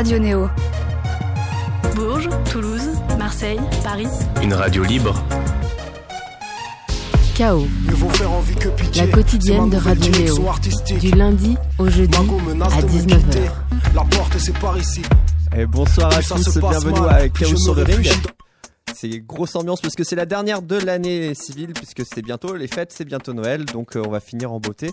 Radio Néo. Bourges, Toulouse, Marseille, Paris. Une radio libre. Chaos. La quotidienne de Radio Néo. Du lundi au jeudi à 19h. La porte c'est par ici. Et bonsoir à tous, bienvenue à Chaos sur le ring c'est grosse ambiance parce que c'est la dernière de l'année civile puisque c'est bientôt les fêtes, c'est bientôt Noël, donc euh, on va finir en beauté.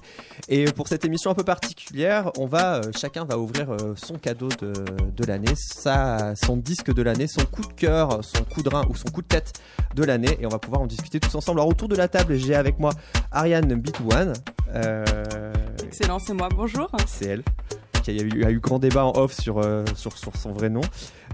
Et pour cette émission un peu particulière, on va euh, chacun va ouvrir euh, son cadeau de, de l'année, son disque de l'année, son coup de cœur, son coup de rein ou son coup de tête de l'année, et on va pouvoir en discuter tous ensemble. Alors autour de la table, j'ai avec moi Ariane B21. Excellent, c'est moi. Bonjour. C'est elle. Il y a eu, a eu grand débat en off sur, sur, sur son vrai nom.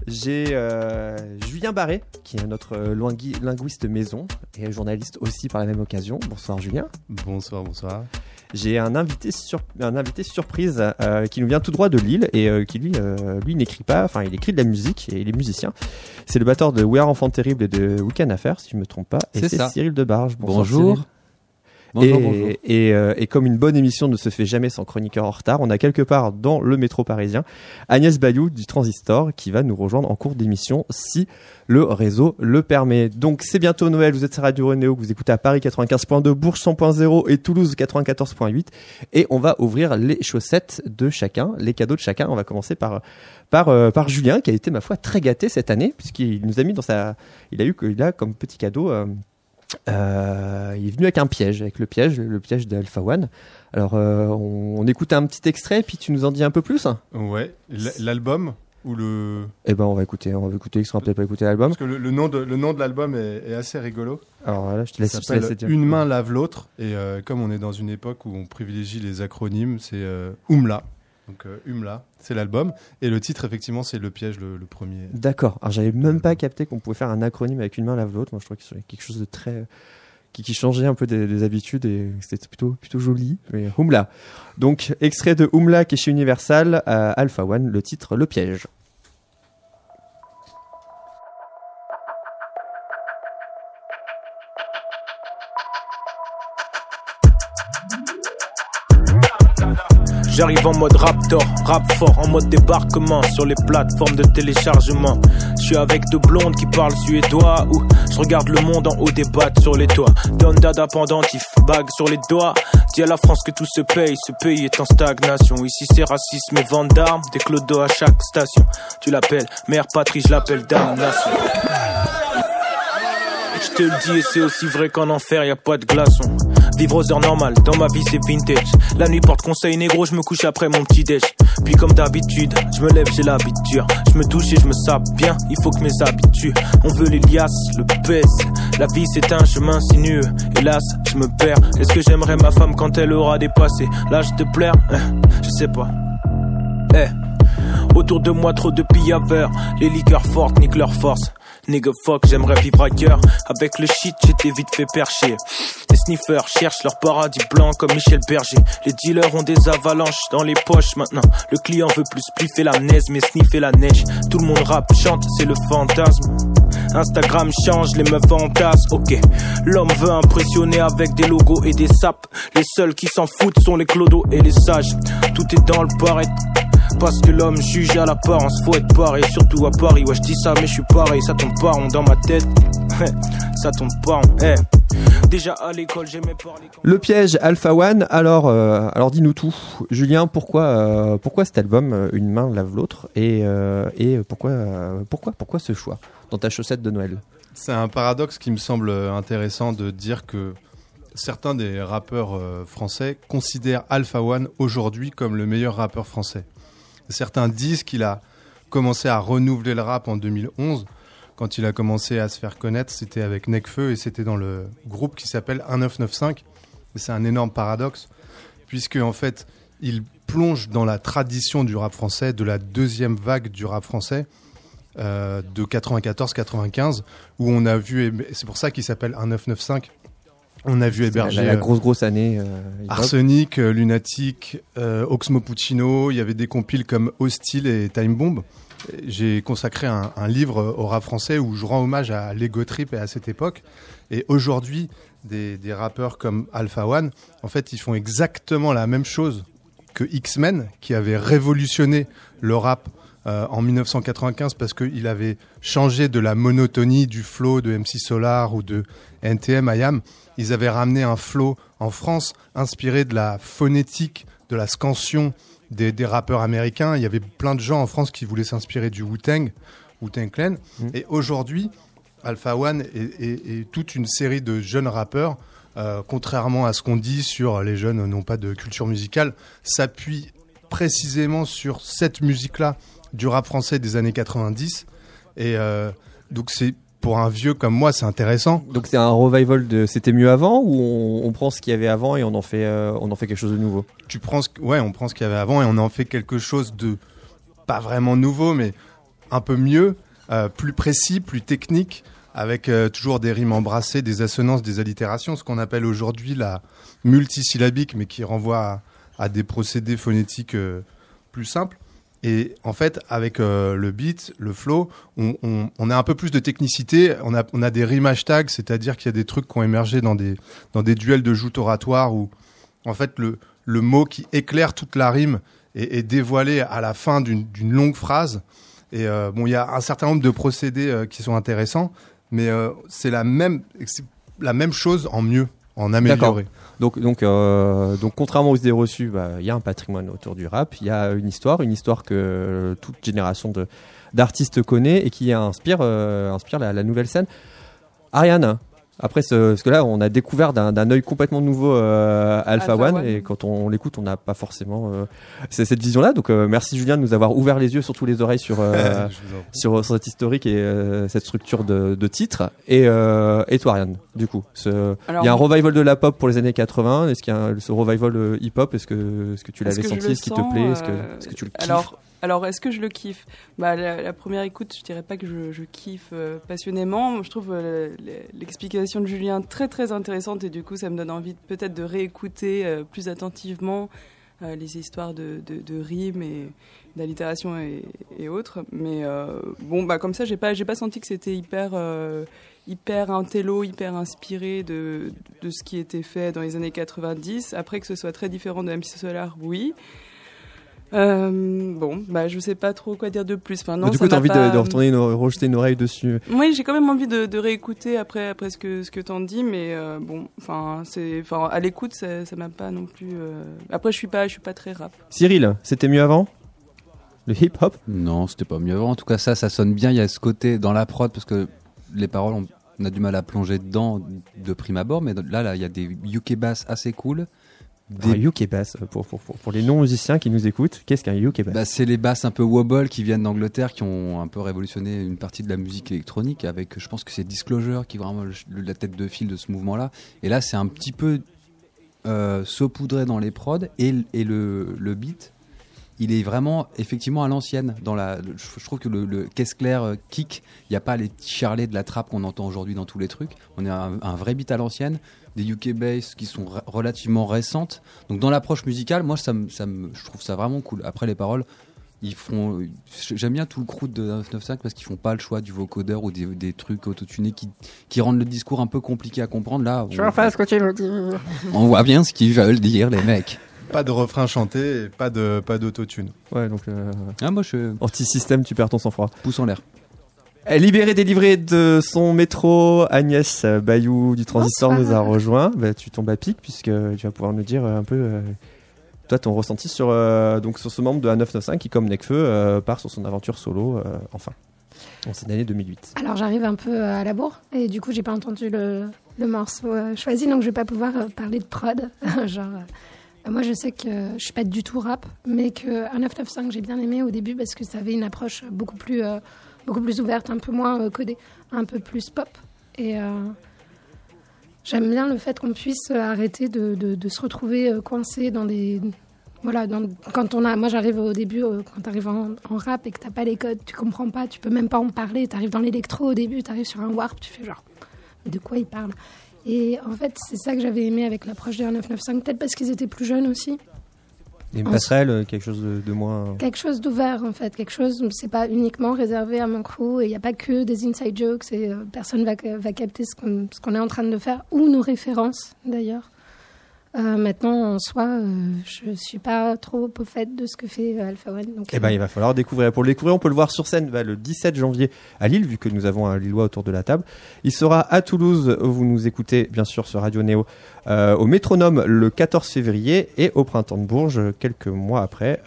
J'ai euh, Julien Barré, qui est notre euh, linguiste maison et journaliste aussi par la même occasion. Bonsoir Julien. Bonsoir, bonsoir. J'ai un invité, sur, un invité surprise euh, qui nous vient tout droit de Lille et qui lui, lui n'écrit pas, enfin il écrit de la musique et il est musicien. C'est le batteur de We Are Enfant Terrible et de Weekend Affair, si je ne me trompe pas. Et c'est Cyril Debarge. Bonjour. Et, euh, et, comme une bonne émission ne se fait jamais sans chroniqueur en retard, on a quelque part dans le métro parisien Agnès Bayou du Transistor qui va nous rejoindre en cours d'émission si le réseau le permet. Donc c'est bientôt Noël, vous êtes sur Radio Renéo, vous écoutez à Paris 95.2, Bourges 100.0 et Toulouse 94.8 et on va ouvrir les chaussettes de chacun, les cadeaux de chacun. On va commencer par par, euh, par Julien qui a été ma foi très gâté cette année puisqu'il nous a mis dans sa il a eu il a comme petit cadeau euh, euh, il est venu avec un piège, avec le piège, le piège d'Alpha One. Alors, euh, on, écoute un petit extrait, puis tu nous en dis un peu plus. Ouais, l'album ou le. Eh ben, on va écouter, on va écouter, on va peut-être pas écouter l'album. Parce que le, nom de le nom de l'album est, assez rigolo. Alors voilà, je te laisse. dire. Une main lave l'autre, et euh, comme on est dans une époque où on privilégie les acronymes, c'est Umla. Donc Umla, c'est l'album. Et le titre, effectivement, c'est Le Piège, le, premier. D'accord. Alors j'avais même pas capté qu'on pouvait faire un acronyme avec une main lave l'autre. Moi, je trouvais que c'était quelque chose de très. Qui, changeait un peu des, habitudes et c'était plutôt, plutôt joli. Mais Umla. Donc, extrait de Umla qui est chez Universal à Alpha One, le titre Le Piège. J'arrive en mode raptor, rap fort, en mode débarquement sur les plateformes de téléchargement. Je suis avec deux blondes qui parlent suédois je regarde le monde en haut des battes sur les toits. Don dada pendentif, bague sur les doigts. Dis à la France que tout se paye, ce pays est en stagnation. Ici c'est racisme et vente d'armes, des clodos à chaque station. Tu l'appelles mère patrie, je l'appelle damnation. Je te le dis et c'est aussi vrai qu'en enfer y a pas de glaçons. Vivre aux heures normales, dans ma vie c'est vintage. La nuit porte conseil négro, je me couche après mon petit déj. Puis comme d'habitude, je me lève, j'ai l'habitude. Je me touche et je me sape bien, il faut que mes habitudes. On veut les le pèse. La vie c'est un chemin sinueux. Hélas, je me perds. Est-ce que j'aimerais ma femme quand elle aura dépassé l'âge de plaire? Je sais pas. Eh. Autour de moi trop de pillaveurs, les liqueurs fortes niquent leur force. Nigga fuck, j'aimerais vivre ailleurs. Avec le shit, j'étais vite fait percher. Les sniffers cherchent leur paradis blanc comme Michel Berger. Les dealers ont des avalanches dans les poches maintenant. Le client veut plus pliffer la neige, mais sniffer la neige. Tout le monde rap, chante, c'est le fantasme. Instagram change, les meufs fantasment, ok. L'homme veut impressionner avec des logos et des sapes. Les seuls qui s'en foutent sont les clodos et les sages. Tout est dans le paraître. Parce que l'homme juge à l'apparence, faut être pareil, surtout à Paris. Ouais, je dis ça, mais je suis pareil, ça tombe pas rond dans ma tête. ça tombe pas rond. Déjà à l'école, j'aimais parler. Le piège Alpha One, alors, euh, alors dis-nous tout. Julien, pourquoi, euh, pourquoi cet album, euh, Une main lave l'autre Et, et pourquoi, pourquoi, pourquoi ce choix dans ta chaussette de Noël? C'est un paradoxe qui me semble intéressant de dire que certains des rappeurs français considèrent Alpha One aujourd'hui comme le meilleur rappeur français. Certains disent qu'il a commencé à renouveler le rap en 2011. Quand il a commencé à se faire connaître, c'était avec Necfeu et c'était dans le groupe qui s'appelle 1995. C'est un énorme paradoxe, puisque en fait, il plonge dans la tradition du rap français, de la deuxième vague du rap français, euh, de 94-95, où on a vu, c'est pour ça qu'il s'appelle 1995, on a vu héberger la, grosse grosse année. Euh, Arsenic, euh, Lunatic, euh, Oxmo Puccino. Il y avait des compiles comme Hostile et Time Bomb. J'ai consacré un, livre au rap français où je rends hommage à Lego Trip et à cette époque. Et aujourd'hui, des, des, rappeurs comme Alpha One, en fait, ils font exactement la même chose que X-Men, qui avait révolutionné le rap en 1995 parce qu'il avait changé de la monotonie du flow de MC Solar ou de NTM IAM. Ils avaient ramené un flow en France inspiré de la phonétique, de la scansion des, des rappeurs américains. Il y avait plein de gens en France qui voulaient s'inspirer du Wu-Tang, Wu-Tang Clan. Mmh. Et aujourd'hui, Alpha One et, toute une série de jeunes rappeurs, euh, contrairement à ce qu'on dit sur les jeunes n'ont pas de culture musicale, s'appuient précisément sur cette musique-là du rap français des années 90. Et euh, donc c'est pour un vieux comme moi, c'est intéressant. Donc c'est un revival de c'était mieux avant ou on, prend ce qu'il y avait avant et on en fait euh, on en fait quelque chose de nouveau? Tu prends ce ouais, on prend ce qu'il y avait avant et on en fait quelque chose de pas vraiment nouveau mais un peu mieux, plus précis, plus technique avec euh, toujours des rimes embrassées, des assonances, des allitérations, ce qu'on appelle aujourd'hui la multisyllabique, mais qui renvoie à, des procédés phonétiques euh, plus simples. Et en fait, avec euh, le beat, le flow, on, a un peu plus de technicité. On a, des rimes hashtags, c'est-à-dire qu'il y a des trucs qui ont émergé dans des, dans des duels de joutes oratoires où, en fait, le, le mot qui éclaire toute la rime est, est dévoilé à la fin d'une longue phrase. Et bon, il y a un certain nombre de procédés qui sont intéressants, mais euh, c'est la la même chose en mieux, en donc, euh, donc, contrairement aux idées reçues, bah, il y a un patrimoine autour du rap, il y a une histoire, une histoire que toute génération d'artistes connaît et qui inspire, euh, inspire la, la, nouvelle scène. Ariane, après, ce, parce que là, on a découvert d'un œil complètement nouveau euh, Alpha, One, et quand on, l'écoute, on n'a pas forcément euh, cette vision-là. Donc, euh, merci Julien de nous avoir ouvert les yeux, surtout les oreilles sur sur, cette historique et cette structure de, de titre. Et, et toi, Ariane, du coup, il y a un revival de la pop pour les années 80. Est-ce qu'il y a ce revival hip-hop? Est-ce que est-ce que tu l'avais senti? Est-ce qu'il te plaît? Est-ce que, est-ce que tu le kiffes Alors, alors, est-ce que je le kiffe bah, la, première écoute, je dirais pas que je, kiffe euh, passionnément. Je trouve euh, l'explication de Julien très très intéressante et du coup, ça me donne envie peut-être de réécouter euh, plus attentivement les histoires de, rimes et d'allitération et, autres. Mais bon, bah comme ça, j'ai pas pas senti que c'était hyper hyper intello, hyper inspiré de, de ce qui était fait dans les années 90. Après que ce soit très différent de MC Solar, oui. Euh, bon, bah, je sais pas trop quoi dire de plus. Enfin, non, du coup, t'as envie de, de, retourner une, rejeter une oreille dessus. Oui, j'ai quand même envie de, de réécouter après, après ce que, ce que t'en dis, mais euh, bon, enfin, c'est, enfin, à l'écoute, ça, ça m'a pas non plus. Euh... Après, je suis pas, je suis pas très rap. Cyril, c'était mieux avant? Le hip hop Non, c'était pas mieux avant. En tout cas, ça, ça sonne bien. Il y a ce côté dans la prod parce que les paroles, on, on a du mal à plonger dedans de prime abord, mais là, là, il y a des UK bass assez cool des UK bass pour, pour, pour, les non-musiciens qui nous écoutent, qu'est-ce qu'un UK bass bah, C'est les basses un peu wobble qui viennent d'Angleterre, qui ont un peu révolutionné une partie de la musique électronique avec, je pense que c'est Disclosure qui est vraiment la tête de fil de ce mouvement-là. Et là, c'est un petit peu euh, saupoudré dans les prods et, et le, le beat il est vraiment effectivement à l'ancienne. Dans la, je, trouve que le, le caisse claire euh, kick, il n'y a pas les charlets de la trappe qu'on entend aujourd'hui dans tous les trucs. On est un, un vrai beat à l'ancienne des UK bass qui sont relativement récentes. Donc dans l'approche musicale, moi ça, ça je trouve ça vraiment cool. Après les paroles, ils font j'aime bien tout le crew de 995 parce qu'ils font pas le choix du vocodeur ou des, des trucs autotunés qui, qui rendent le discours un peu compliqué à comprendre là je vois ce que tu veux dire on voit bien ce qu'ils veulent dire les mecs pas de refrain chanté et pas de pas d'autotune. Ouais donc euh... ah moi je anti système tu perds ton sang froid pouce en l'air. Libérée, délivrée de son métro, Agnès Bayou du Transistor nous a rejoint. Bah, tu tombes à pic puisque tu vas pouvoir nous dire un peu euh, toi ton ressenti sur euh, donc sur ce membre de A995 qui comme Necfeu euh, part sur son aventure solo enfin en cette année 2008. Alors j'arrive un peu à la bourre et du coup j'ai pas entendu le, le morceau choisi donc je vais pas pouvoir parler de prod. Genre moi, je sais que je suis pas du tout rap, mais que 995 j'ai bien aimé au début parce que ça avait une approche beaucoup plus beaucoup plus ouverte, un peu moins euh, codée, un peu plus pop. Et euh, j'aime bien le fait qu'on puisse arrêter de, se retrouver euh, coincé dans des. Voilà, quand on a. Moi, j'arrive au début, quand tu arrives en, rap et que tu pas les codes, tu comprends pas, tu peux même pas en parler. Tu arrives dans l'électro au début, tu arrives sur un warp, tu fais genre. De quoi il parle? Et en fait, c'est ça que j'avais aimé avec l'approche des 995, peut-être parce qu'ils étaient plus jeunes aussi une passerelle, euh, quelque chose de, moins. Quelque chose d'ouvert en fait, quelque chose, c'est pas uniquement réservé à mon crew et il n'y a pas que des inside jokes et euh, personne va, va capter ce qu'on est en train de faire ou nos références d'ailleurs. Euh, maintenant, en soi, euh, je suis pas trop au fait de ce que fait euh, Alpha One. Donc, eh ben, il va falloir découvrir. Pour le découvrir, on peut le voir sur scène bah, le 17 janvier à Lille, vu que nous avons un Lillois autour de la table. Il sera à Toulouse, où vous nous écoutez bien sûr sur Radio Néo, au Métronome le 14 février et au Printemps de Bourges quelques mois après.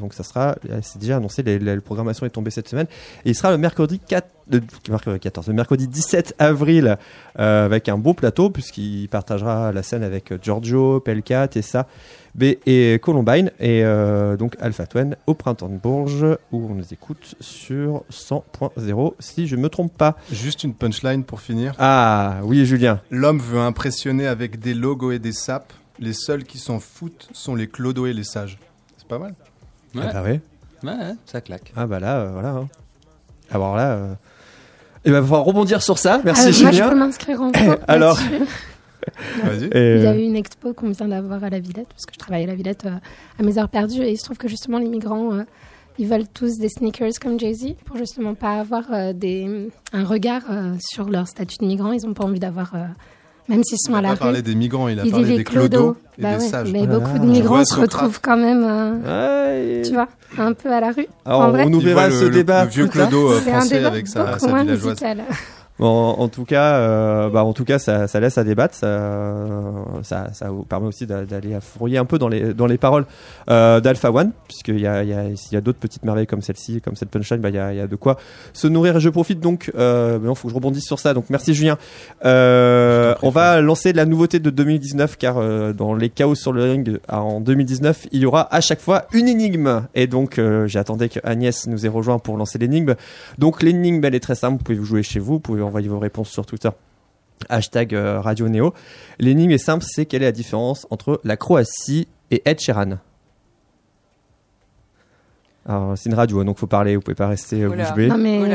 donc ça sera, c'est déjà annoncé, la programmation est tombée cette semaine. Et il sera le mercredi 4 le, 14, le mercredi 17 avril euh, avec un beau plateau puisqu'il partagera la scène avec Giorgio, Pelka, Tessa, B et Columbine et euh, donc Alpha Twin au printemps de Bourges où on nous écoute sur 100.0 si je me trompe pas. Juste une punchline pour finir. Ah oui Julien. L'homme veut impressionner avec des logos et des sapes. Les seuls qui s'en foutent sont les clodos et les sages. C'est pas mal. Ouais. Ah bah ouais. Ouais, ça claque. Ah bah là, euh, voilà. Hein. Alors là, et ben, va rebondir sur ça. Merci euh, Julien. Moi, je peux m'inscrire en Alors. Il y a eu une expo qu'on vient d'avoir à la Villette, parce que je travaille à la Villette euh, à mes heures perdues, et il se trouve que justement les migrants, euh, ils veulent tous des sneakers comme Jay-Z pour justement pas avoir des, un regard sur leur statut de migrant. Ils n'ont pas envie d'avoir même s'ils sont il à la rue. Il a parlé des migrants, il a parlé des clodos et bah des sages. Mais beaucoup de migrants se retrouvent quand même, euh, tu vois, un peu à la rue. Alors, en vrai. on ouvrira ce débat. Le vieux clodo euh, français avec sa, sa villageoise. Bon, en tout cas, euh, bah, en tout cas, ça, ça laisse à débattre. Ça, ça, ça vous permet aussi d'aller fouiller un peu dans les dans les paroles euh, d'Alpha One, puisqu'il y a y a, y a d'autres petites merveilles comme celle-ci, comme cette punchline, bah il y a, y a de quoi se nourrir. Et je profite donc, euh, mais il faut que je rebondisse sur ça. Donc merci Julien. Euh, on va lancer la nouveauté de 2019, car dans les chaos sur le ring en 2019, il y aura à chaque fois une énigme. Et donc j'attendais que Agnès nous ait rejoint pour lancer l'énigme. Donc l'énigme, elle est très simple. Vous pouvez vous jouer chez vous, vous pouvez envoyez vos réponses sur Twitter. Hashtag euh, Radio Néo. L'énigme est simple, c'est quelle est la différence entre la Croatie et Ed Sheeran? Alors, c'est une radio, donc faut parler, vous pouvez pas rester bouche bée. Non, mais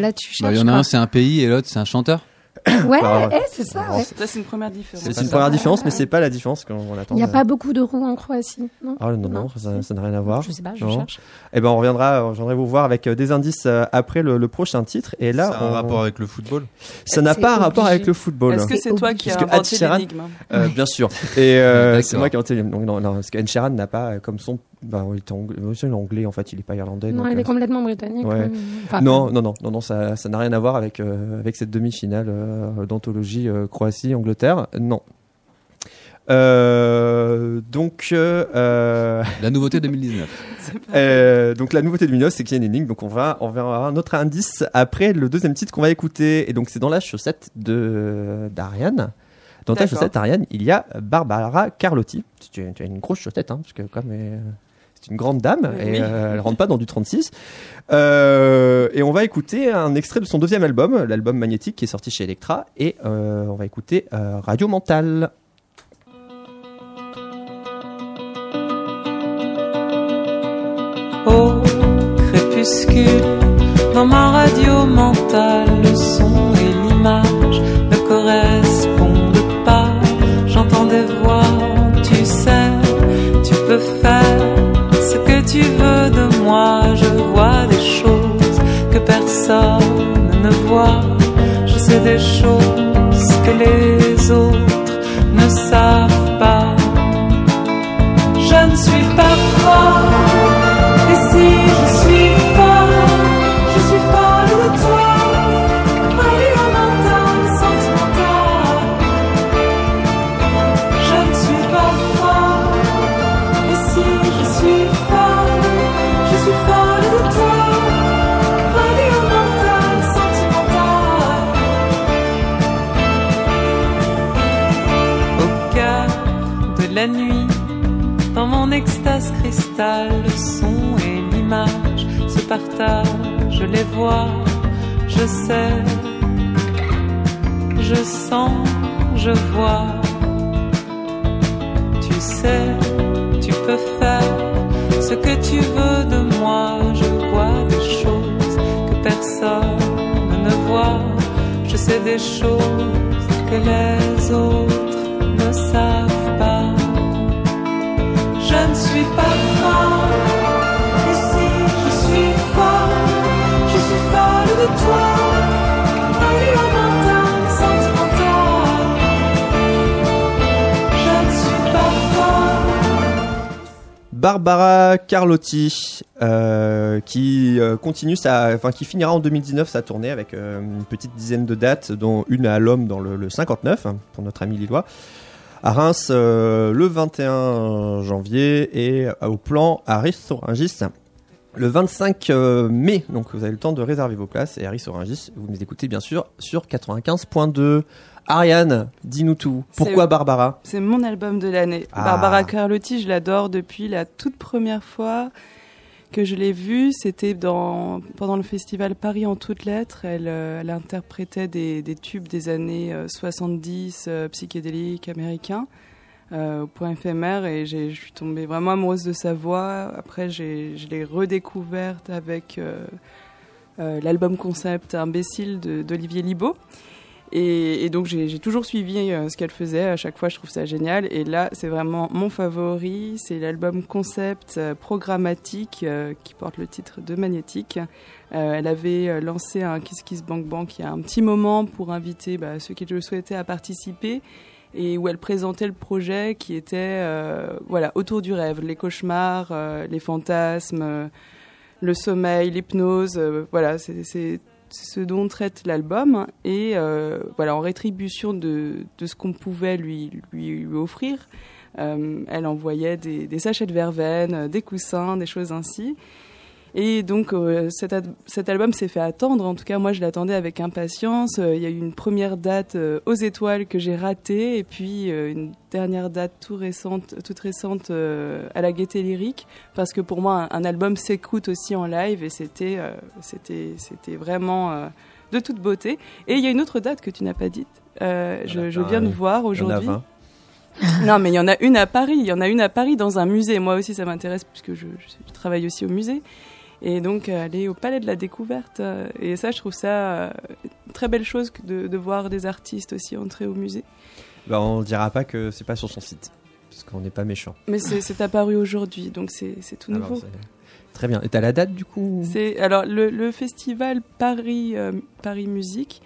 là, tu cherches. Bah, il y en a un, c'est un pays, et l'autre, c'est un chanteur. Ouais, eh, c'est ça. Ouais. c'est une première différence. C'est une première différence, mais c'est pas la différence qu'on attend. Il n'y a pas beaucoup de roues en Croatie, non Ah non, non, ça n'a rien à voir. Je sais pas, je cherche. Eh ben, on reviendra, je viendrai vous voir avec euh, des indices euh, après le, prochain titre. Et là, ça a un rapport avec le football. Ça n'a pas un rapport avec le football. Est-ce que c'est toi qui as inventé l'énigme euh, Bien sûr. Et c'est moi qui ai inventé l'énigme. Non, non, parce que Sheeran n'a pas comme son bah, il est anglais, anglais en fait, il est pas irlandais. Non, il est complètement britannique. non, non, non, non, non, ça, ça n'a rien à voir avec avec cette demi-finale d'anthologie Croatie-Angleterre. Non. Euh, donc euh, la nouveauté 2019. euh, donc la nouveauté 2019, c'est qu'il y a une énigme. Donc on va on verra un autre indice après le deuxième titre qu'on va écouter. Et donc c'est dans la chaussette de d'Ariane. Dans ta chaussette, Ariane, il y a Barbara Carlotti. Tu, as une grosse chaussette, hein, parce que comme c'est une grande dame et elle rentre pas dans du 36. Euh, et on va écouter un extrait de son deuxième album, l'album Magnétique, qui est sorti chez Electra. Et euh, on va écouter euh, Radio Mental. Au crépuscule, dans ma radio mentale, le son et l'image ne correspondent pas. J'entends des voix, tu sais, tu peux faire tu veux de moi. Je vois des choses que personne ne voit. Je sais des choses que les autres ne savent pas. Je ne suis pas fort. Barbara Carlotti, euh, qui euh, continue sa, qui finira en 2019 sa tournée avec une petite dizaine de dates, dont une à l'homme dans le, 59 hein, pour notre ami Lillois, à Reims le 21 janvier et au plan à Ris-sur-Ingis le 25 mai. Donc vous avez le temps de réserver vos places et à Ris-sur-Ingis, vous nous écoutez bien sûr sur 95.2. Ariane, dis-nous tout. Pourquoi Barbara? C'est mon album de l'année. Ah. Barbara Carlotti, je l'adore depuis la toute première fois que je l'ai vue. C'était dans, pendant le festival Paris en toutes lettres. Elle, euh, elle interprétait des, des, tubes des années 70 euh, euh, psychédéliques américains. au point éphémère et je suis tombée vraiment amoureuse de sa voix. Après, je l'ai redécouverte avec l'album concept Imbécile d'Olivier Libaud. Et, donc j'ai toujours suivi euh, ce qu'elle faisait. À chaque fois, je trouve ça génial. Et là, c'est vraiment mon favori. C'est l'album concept euh, programmatique euh, qui porte le titre de Magnétique. elle avait lancé un Kiss Kiss Bank Bank il y a un petit moment pour inviter bah, ceux qui le souhaitaient à participer et où elle présentait le projet qui était voilà autour du rêve, les cauchemars, les fantasmes, le sommeil, l'hypnose. voilà, c'est ce dont traite l'album. Et euh, voilà, en rétribution de, ce qu'on pouvait lui, offrir, euh, elle envoyait des, des, sachets de verveine, des coussins, des choses ainsi. Et donc euh, cet, cet, album s'est fait attendre. En tout cas, moi, je l'attendais avec impatience. Il y a eu une première date aux étoiles que j'ai ratée, et puis une dernière date tout récente, toute récente à la Gaieté Lyrique, parce que pour moi, un, album s'écoute aussi en live, et c'était c'était c'était vraiment de toute beauté. Et il y a une autre date que tu n'as pas dite. je, je, viens de voir aujourd'hui. non, mais il y en a une à Paris. Il y en a une à Paris dans un musée. Moi aussi, ça m'intéresse puisque je, je, travaille aussi au musée et donc euh, aller au Palais de la Découverte. Euh, et ça, je trouve ça euh, une très belle chose de, de voir des artistes aussi entrer au musée. Bah, on ne dira pas que c'est pas sur son site, parce qu'on n'est pas méchant. Mais c'est apparu aujourd'hui, donc c'est tout ah nouveau. très bien. Et tu as la date du coup C'est alors le, le, festival Paris Paris Musique,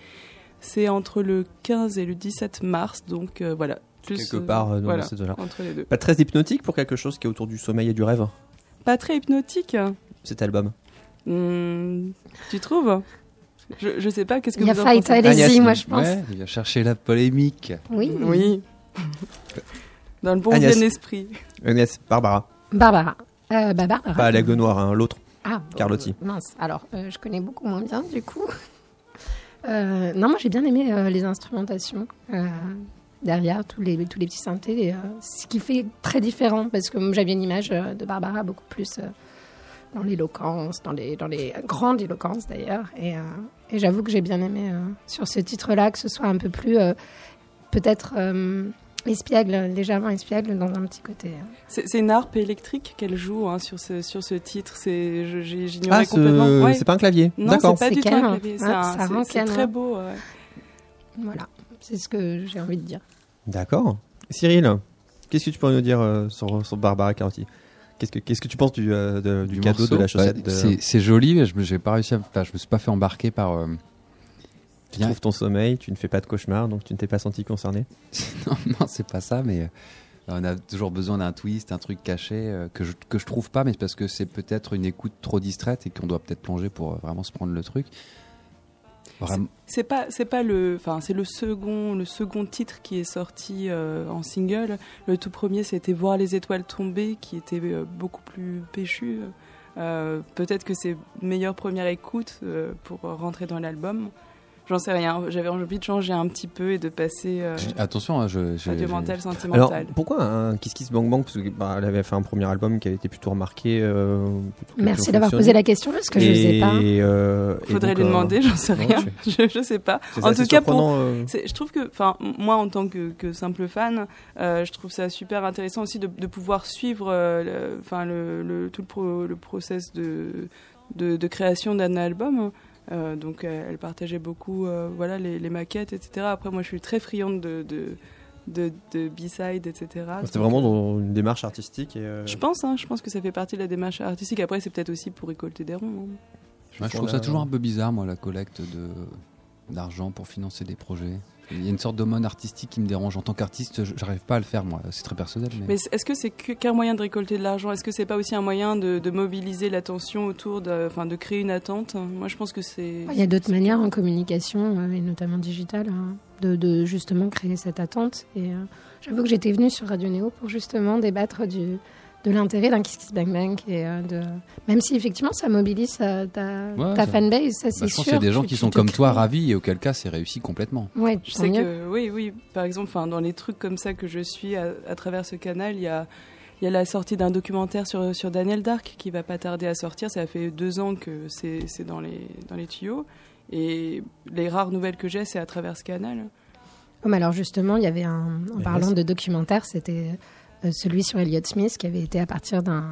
c'est entre le 15 et le 17 mars, donc voilà. Quelque part voilà, entre les deux. Pas très hypnotique pour quelque chose qui est autour du sommeil et du rêve. Pas très hypnotique cet album hmm, Tu trouves? Je, je sais pas, qu'est-ce que il vous en pensez? Il y a allez-y, moi je pense. il va chercher la polémique. Oui. Oui. Dans le bon bien esprit. Agnès, Barbara. Barbara. Euh, bah, Barbara. Pas l'aigle noir, hein, l'autre. Ah, Carlotti. mince. Alors, euh, je connais beaucoup moins bien du coup. Euh, non, moi j'ai bien aimé euh, les instrumentations derrière tous les, tous les petits synthés, ce qui fait très différent parce que j'avais une image de Barbara beaucoup plus dans l'éloquence, dans les, dans les grandes éloquences d'ailleurs. Et, euh, et j'avoue que j'ai bien aimé euh, sur ce titre-là que ce soit un peu plus, euh, peut-être espiègle, légèrement espiègle dans un petit côté. C'est une harpe électrique qu'elle joue hein, sur, ce, sur ce titre. J'ignorais ah, complètement. C'est pas un clavier D'accord. c'est pas du tout un clavier. C'est très beau. Voilà, c'est ce que j'ai envie de dire. D'accord. Cyril, qu'est-ce que tu peux nous dire sur, sur Barbara Carotti? Qu'est-ce que qu'est-ce que tu penses du, euh, du, cadeau de la chaussette bah, C'est joli, mais je me j'ai pas réussi à, je me suis pas fait embarquer par. Euh, tu trouves ton sommeil, tu ne fais pas de cauchemar, donc tu ne t'es pas senti concerné? non, non, c'est pas ça, mais euh, on a toujours besoin d'un twist, un truc caché que je que je trouve pas, mais c'est parce que c'est peut-être une écoute trop distraite et qu'on doit peut-être plonger pour vraiment se prendre le truc. C'est pas c'est pas le enfin c'est le second le second titre qui est sorti euh, en single. Le tout premier c'était Voir les étoiles tomber qui était euh, beaucoup plus péchu. Euh, peut-être que c'est meilleure première écoute pour rentrer dans l'album. J'en sais rien. J'avais envie de changer un petit peu et de passer. Euh, Attention, hein, je, je, mental, sentimental. Alors pourquoi un Kiss Kiss Bang Bang Parce qu'elle bah, avait fait un premier album qui avait été plutôt remarqué. Euh, Merci d'avoir posé la question parce que je ne sais pas. Euh, Faudrait lui demander, j'en sais rien. je ne sais pas. En tout cas, pour, euh. je trouve que, enfin, moi en tant que, que simple fan, je trouve ça super intéressant aussi de, de pouvoir suivre, enfin, le, le, tout le, le process de, de, de création d'un album. Euh, donc elle partageait beaucoup euh, voilà, les, maquettes, etc. Après, moi, je suis très friande de, de, de, B-side, etc. C'était vraiment dans une démarche artistique et euh, Je pense, hein, je pense que ça fait partie de la démarche artistique. Après, c'est peut-être aussi pour récolter des ronds. Hein. Je, trouve ça toujours un peu bizarre, moi, la collecte d'argent pour financer des projets. Il y a une sorte d'aumône artistique qui me dérange. En tant qu'artiste, j'arrive pas à le faire, moi. C'est très personnel. Mais, est-ce que c'est qu'un moyen de récolter de l'argent? Est-ce que c'est pas aussi un moyen de, mobiliser l'attention autour, de, enfin, de créer une attente? Moi, je pense que c'est. Il y a d'autres manières en communication, euh, et notamment digitale, hein, de, justement créer cette attente. Et euh, j'avoue que j'étais venue sur Radio Néo pour justement débattre du, de l'intérêt d'un Kiss Kiss Bang Bang. Et, euh, de... Même si effectivement ça mobilise euh, ta, ta fanbase, ça c'est bah, sûr. Je pense qu'il y a des gens qui sont comme toi ravis et auquel cas c'est réussi complètement. Ouais, je sais que oui, oui. Par exemple, dans les trucs comme ça que je suis à, travers ce canal, il y a. Il y a la sortie d'un documentaire sur, sur Daniel Dark qui va pas tarder à sortir. Ça fait deux ans que c'est dans les, dans les tuyaux. Et les rares nouvelles que j'ai, c'est à travers ce canal. Oh, alors justement, il y avait un, en parlant de documentaire, c'était euh, celui sur Elliott Smith qui avait été à partir d'un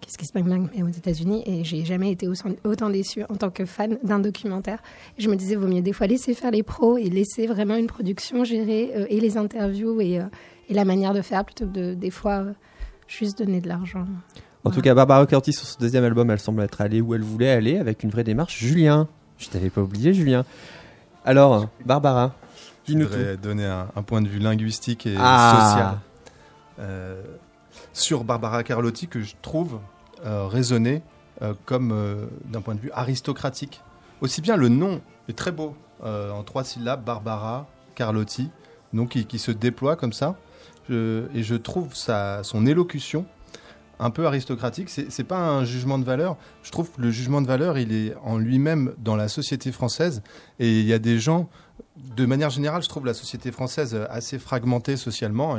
qu'est-ce qui se passe mais aux États-Unis et j'ai jamais été autant déçue en tant que fan d'un documentaire. je me disais vaut mieux des fois laisser faire les pros et laisser vraiment une production gérer euh, et les interviews et, euh, et, la manière de faire plutôt que de des fois juste donner de l'argent. En tout cas, Barbara Curtis sur ce deuxième album, elle semble être allée où elle voulait aller avec une vraie démarche. Julien, je t'avais pas oublié, Julien. Alors, Barbara, dis-nous tout. Je voudrais donner un, point de vue linguistique et ah. social euh, sur Barbara Carlotti que je trouve euh, raisonner euh, comme d'un point de vue aristocratique. Aussi bien le nom est très beau, en trois syllabes, Barbara Carlotti, donc qui, se déploie comme ça. et je trouve sa, son élocution un peu aristocratique. C'est pas un jugement de valeur. Je trouve que le jugement de valeur, il est en lui-même dans la société française. Et il y a des gens de manière générale, je trouve la société française assez fragmentée socialement.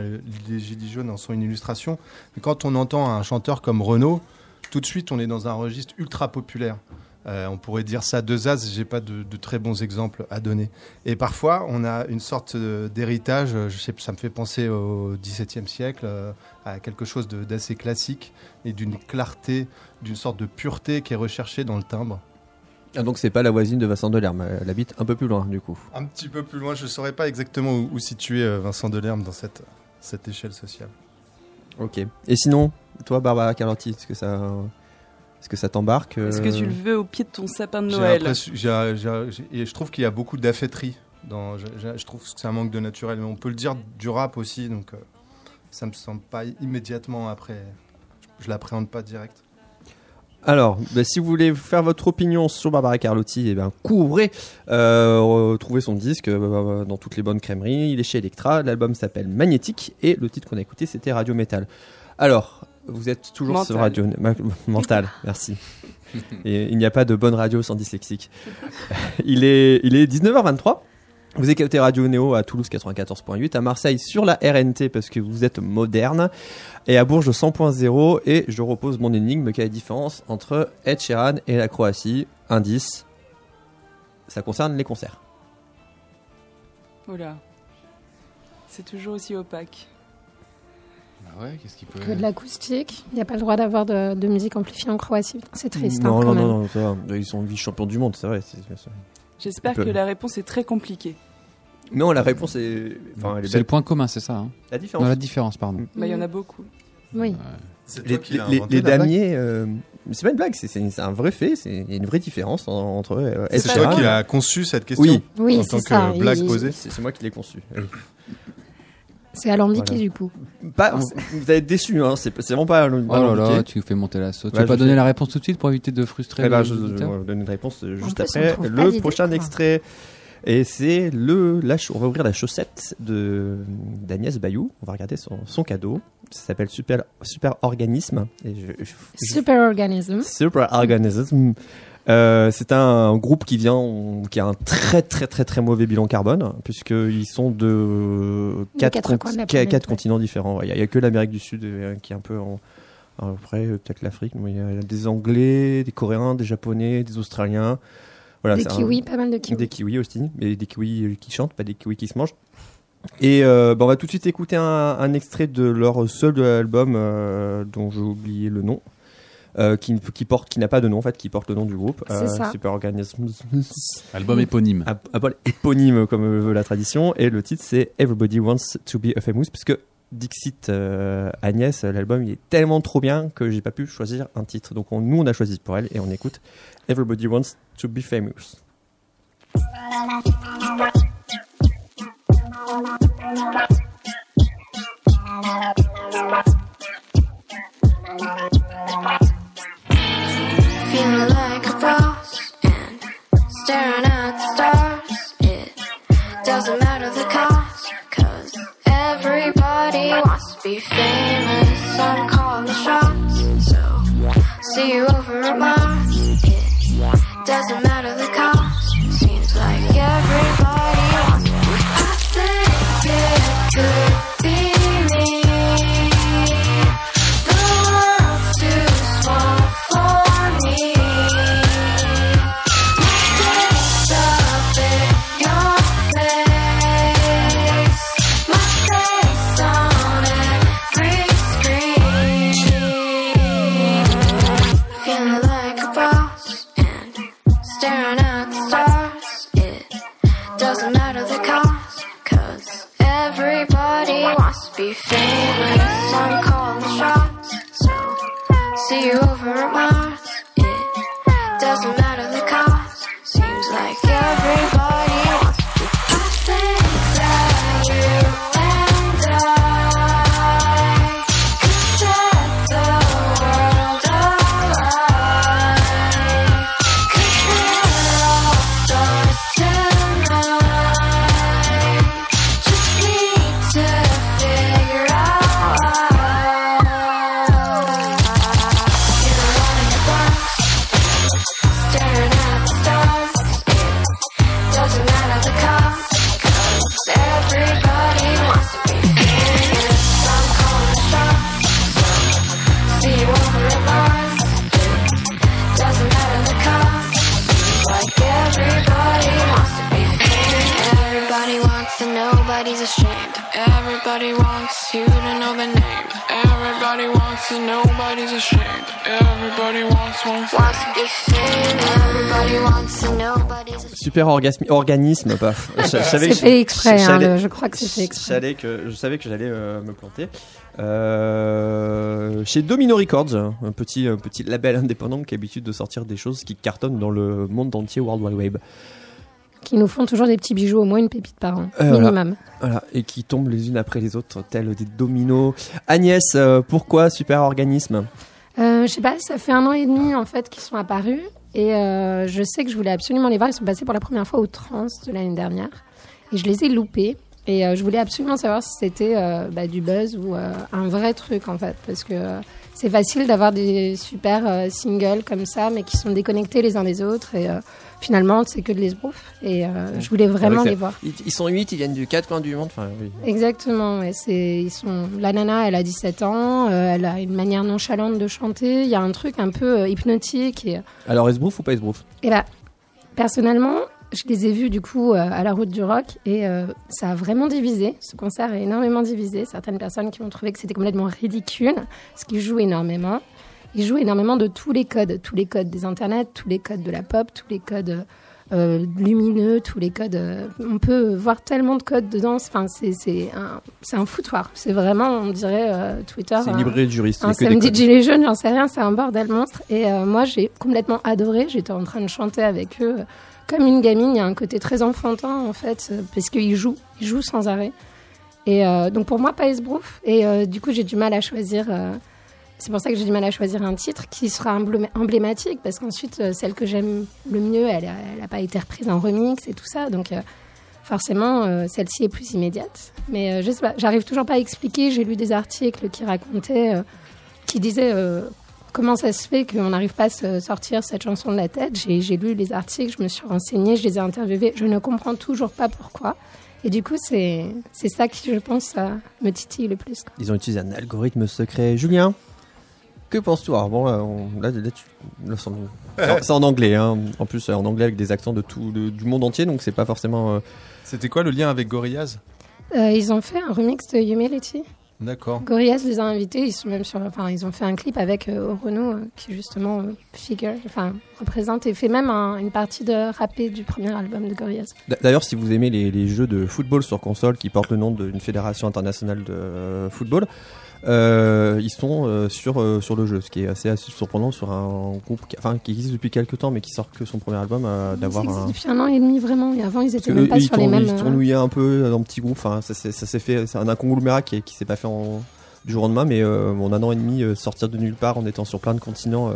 Les Gilets jaunes en sont une illustration. Mais quand on entend un chanteur comme Renaud, tout de suite, on est dans un registre ultra populaire. Euh, on pourrait dire ça deux as, j'ai pas de, très bons exemples à donner. Et parfois, on a une sorte d'héritage, je sais, ça me fait penser au XVIIe siècle, euh, à quelque chose d'assez classique et d'une clarté, d'une sorte de pureté qui est recherchée dans le timbre. Ah, donc c'est pas la voisine de Vincent Delerme, elle habite un peu plus loin du coup. Un petit peu plus loin, je saurais pas exactement où, situer euh, Vincent Delerme dans cette, cette échelle sociale. Ok. Et sinon, toi Barbara Carlotti, est-ce que ça... Est-ce que ça t'embarque Est-ce que tu le veux au pied de ton sapin de Noël? Et je trouve qu'il y a beaucoup d'affêterie. Dans, je, trouve que c'est un manque de naturel. Mais on peut le dire du rap aussi, donc euh, ça me semble pas immédiatement après. Je, je l'appréhende pas direct. Alors, bah, si vous voulez faire votre opinion sur Barbara Carlotti, eh ben, courez euh, son disque euh, dans toutes les bonnes crèmeries. Il est chez Electra. L'album s'appelle Magnétique et le titre qu'on a écouté c'était Radio Metal. Alors, vous êtes toujours sur Radio Mental. Merci. Et il n'y a pas de bonne radio sans dyslexique. il est, il est 19h23. Vous écoutez Radio Néo à Toulouse 94.8, à Marseille sur la RNT parce que vous êtes moderne, et à Bourges 100.0. Et je repose mon énigme quelle est la différence entre Ed Sheeran et la Croatie Indice, ça concerne les concerts. Oula, c'est toujours aussi opaque. Bah ouais, qu'est-ce qu'il peut. Que de l'acoustique, il n'y a pas le droit d'avoir de, musique amplifiée en Croatie. C'est triste. Non, hein, non, non, non, ça va. Ils sont vice-champions du monde, c'est vrai. J'espère que la réponse est très compliquée. Non, la réponse est. c'est le point commun, c'est ça. Hein. La différence. la différence, pardon. Bah, il y en a beaucoup. Oui. Les, les, les damiers, euh, c'est pas une blague, c'est un vrai fait. Il y a une vraie différence entre. Euh, c'est toi qui a conçu cette question oui. en tant que blague posée. C'est moi qui l'ai conçu. C'est alambiqué du coup. Pas, vous, allez être déçu, hein. c'est vraiment pas alambiqué. Oh là là, tu fais monter la sauce. tu vas pas donner la réponse tout de suite pour éviter de frustrer eh ben, Je vais donner une réponse juste après le prochain extrait. Et c'est le, la, on va ouvrir la chaussette de d'Agnès Bayou. On va regarder son, son cadeau. Ça s'appelle Super, Super Organisme. Et Super Organisme. Super Organisme. Euh, c'est un, groupe qui vient, qui a un très très très très mauvais bilan carbone, puisqu'ils sont de quatre, continents différents. Il n'y a, que l'Amérique du Sud euh, qui est un peu en, après peut-être l'Afrique, mais il y a des Anglais, des Coréens, des Japonais, des Australiens. Voilà, des kiwis, pas mal de kiwis. Des kiwis aussi, mais des kiwis qui chantent, pas des kiwis qui se mangent. Et euh, bah, on va tout de suite écouter un, extrait de leur seul album euh, dont j'ai oublié le nom. Euh, qui, qui, porte, qui n'a pas de nom en fait, qui porte le nom du groupe. C'est ça. Super Organism. Album éponyme. Album éponyme comme veut la tradition. Et le titre c'est Everybody Wants to Be a Famous, puisque Dixit Agnès, l'album il est tellement trop bien que j'ai pas pu choisir un titre. Donc nous on a choisi pour elle et on écoute Everybody Wants to Be Famous. Everybody wants to be famous. I'm calling the shots. So, see you over at mine. It doesn't matter the super organisme. Pas. c'est fait exprès, hein, je crois que c'est fait exprès. Que, je savais que j'allais euh, me planter. Euh, chez Domino Records, un petit, un petit label indépendant qui a l'habitude de sortir des choses qui cartonnent dans le monde entier World Wide Web. Qui nous font toujours des petits bijoux, au moins une pépite par an, euh, minimum. Voilà. et qui tombent les unes après les autres, tels des dominos. Agnès, pourquoi super organisme? Je sais pas, ça fait un an et demi en fait qu'ils sont apparus et euh, je sais que je voulais absolument les voir. Ils sont passés pour la première fois au Trans de l'année dernière. Et je les ai loupés. Et euh, je voulais absolument savoir si c'était euh, bah, du buzz ou un vrai truc en fait. Parce que c'est facile d'avoir des super singles comme ça, mais qui sont déconnectés les uns des autres. Et finalement, c'est que de l'esbrouf. Et euh, je voulais vraiment les voir. Ils, sont 8, ils viennent du 4 coins du monde. Enfin, Exactement. Ouais, ils sont... La nana, elle a 17 ans, euh, elle a une manière nonchalante de chanter. Il y a un truc un peu euh, hypnotique. Et... Alors, esbrouf ou pas esbrouf? Et là, personnellement, je les ai vus du coup à la route du rock et ça a vraiment divisé. Ce concert a énormément divisé. Certaines personnes qui ont trouvé que c'était complètement ridicule, ce qui joue énormément il joue énormément de tous les codes, tous les codes des internets, tous les codes de la pop, tous les codes euh, lumineux, tous les codes. Euh, on peut voir tellement de codes dedans. Enfin, c'est un, un foutoir. C'est vraiment, on dirait euh, Twitter. C'est librairie de juristes. Un samedi gilet jaune, j'en sais rien. C'est un bordel monstre. Et moi, j'ai complètement adoré. J'étais en train de chanter avec eux comme une gamine. Il y a un côté très enfantin en fait, parce qu'ils jouent, ils jouent sans arrêt. Et donc pour moi, pas esbrouf. Et du coup, j'ai du mal à choisir c'est pour ça que j'ai du mal à choisir un titre qui sera emblématique, parce qu'ensuite, euh, celle que j'aime le mieux, elle n'a pas été reprise en remix et tout ça. Donc, euh, forcément, euh, celle-ci est plus immédiate. Mais je sais pas, j'arrive toujours pas à expliquer. J'ai lu des articles qui racontaient, qui disaient comment ça se fait qu'on n'arrive pas à se sortir cette chanson de la tête. J'ai lu les articles, je me suis renseignée, je les ai interviewés. Je ne comprends toujours pas pourquoi. Et du coup, c'est ça qui, je pense, me titille le plus. Ils ont utilisé un algorithme secret. Julien? Que penses-tu Alors bon, là, c'est en anglais, hein. en plus en anglais avec des accents de tout du monde entier, donc c'est pas forcément. Euh, C'était quoi le lien avec Gorillaz? Euh, Ils ont fait un remix de Humility. D'accord. Gorillaz les a invités, ils sont même sur, enfin ils ont fait un clip avec euh, Renault qui justement figure, enfin représente et fait même une partie de rappé du premier album de Gorillaz. D'ailleurs, si vous aimez les, les, jeux de football sur console qui portent le nom d'une fédération internationale de football, euh, ils sont sur sur le jeu, ce qui est assez, assez surprenant sur un groupe qui, enfin, qui existe depuis quelques temps, mais qui sort que son premier album, d'avoir un. Depuis un an et demi vraiment. Et avant, ils étaient même pas sur les mêmes. Ils tournouillaient un peu dans petit groupe. Enfin, ça, s'est fait. C'est un conglomérat qui, qui s'est pas fait en, du jour au lendemain, mais en un an et demi, sortir de nulle part en étant sur plein de continents,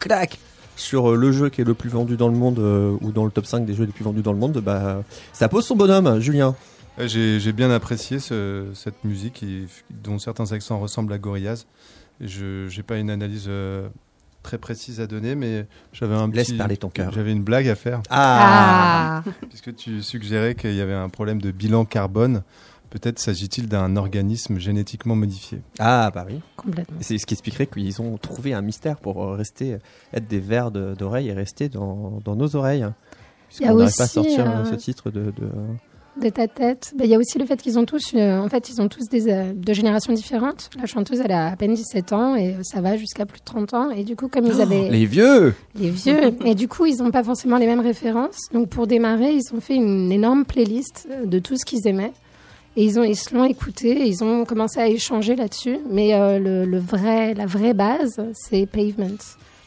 clac sur le jeu qui est le plus vendu dans le monde ou dans le top 5 des jeux les plus vendus dans le monde, bah ça pose son bonhomme, Julien. J'ai bien apprécié cette musique dont certains accents ressemblent à Gorillaz. Je n'ai pas une analyse euh, très précise à donner, mais j'avais un Laisse parler ton cœur. J'avais une blague à faire. Ah, ah. Puisque tu suggérais qu'il y avait un problème de bilan carbone. Peut-être s'agit-il d'un organisme génétiquement modifié. Ah bah oui. Complètement. C'est ce qui expliquerait qu'ils ont trouvé un mystère pour rester, être des vers d'oreilles et rester dans, nos oreilles. Puisqu'on n'arrive pas à sortir euh, ce titre de de ta tête. Ben, il y a aussi le fait qu'ils ont tous, euh, en fait, ils ont tous des, euh, de générations différentes. La chanteuse, elle a à peine 17 ans et euh, ça va jusqu'à plus de 30 ans. Et du coup, comme ils oh, avaient. les vieux Les vieux. et du coup, ils n'ont pas forcément les mêmes références. Donc, pour démarrer, ils ont fait une énorme playlist de tout ce qu'ils aimaient. Et ils, ont, ils se l'ont écouté, ils ont commencé à échanger là-dessus. Mais le, vrai, la vraie base, c'est Pavement.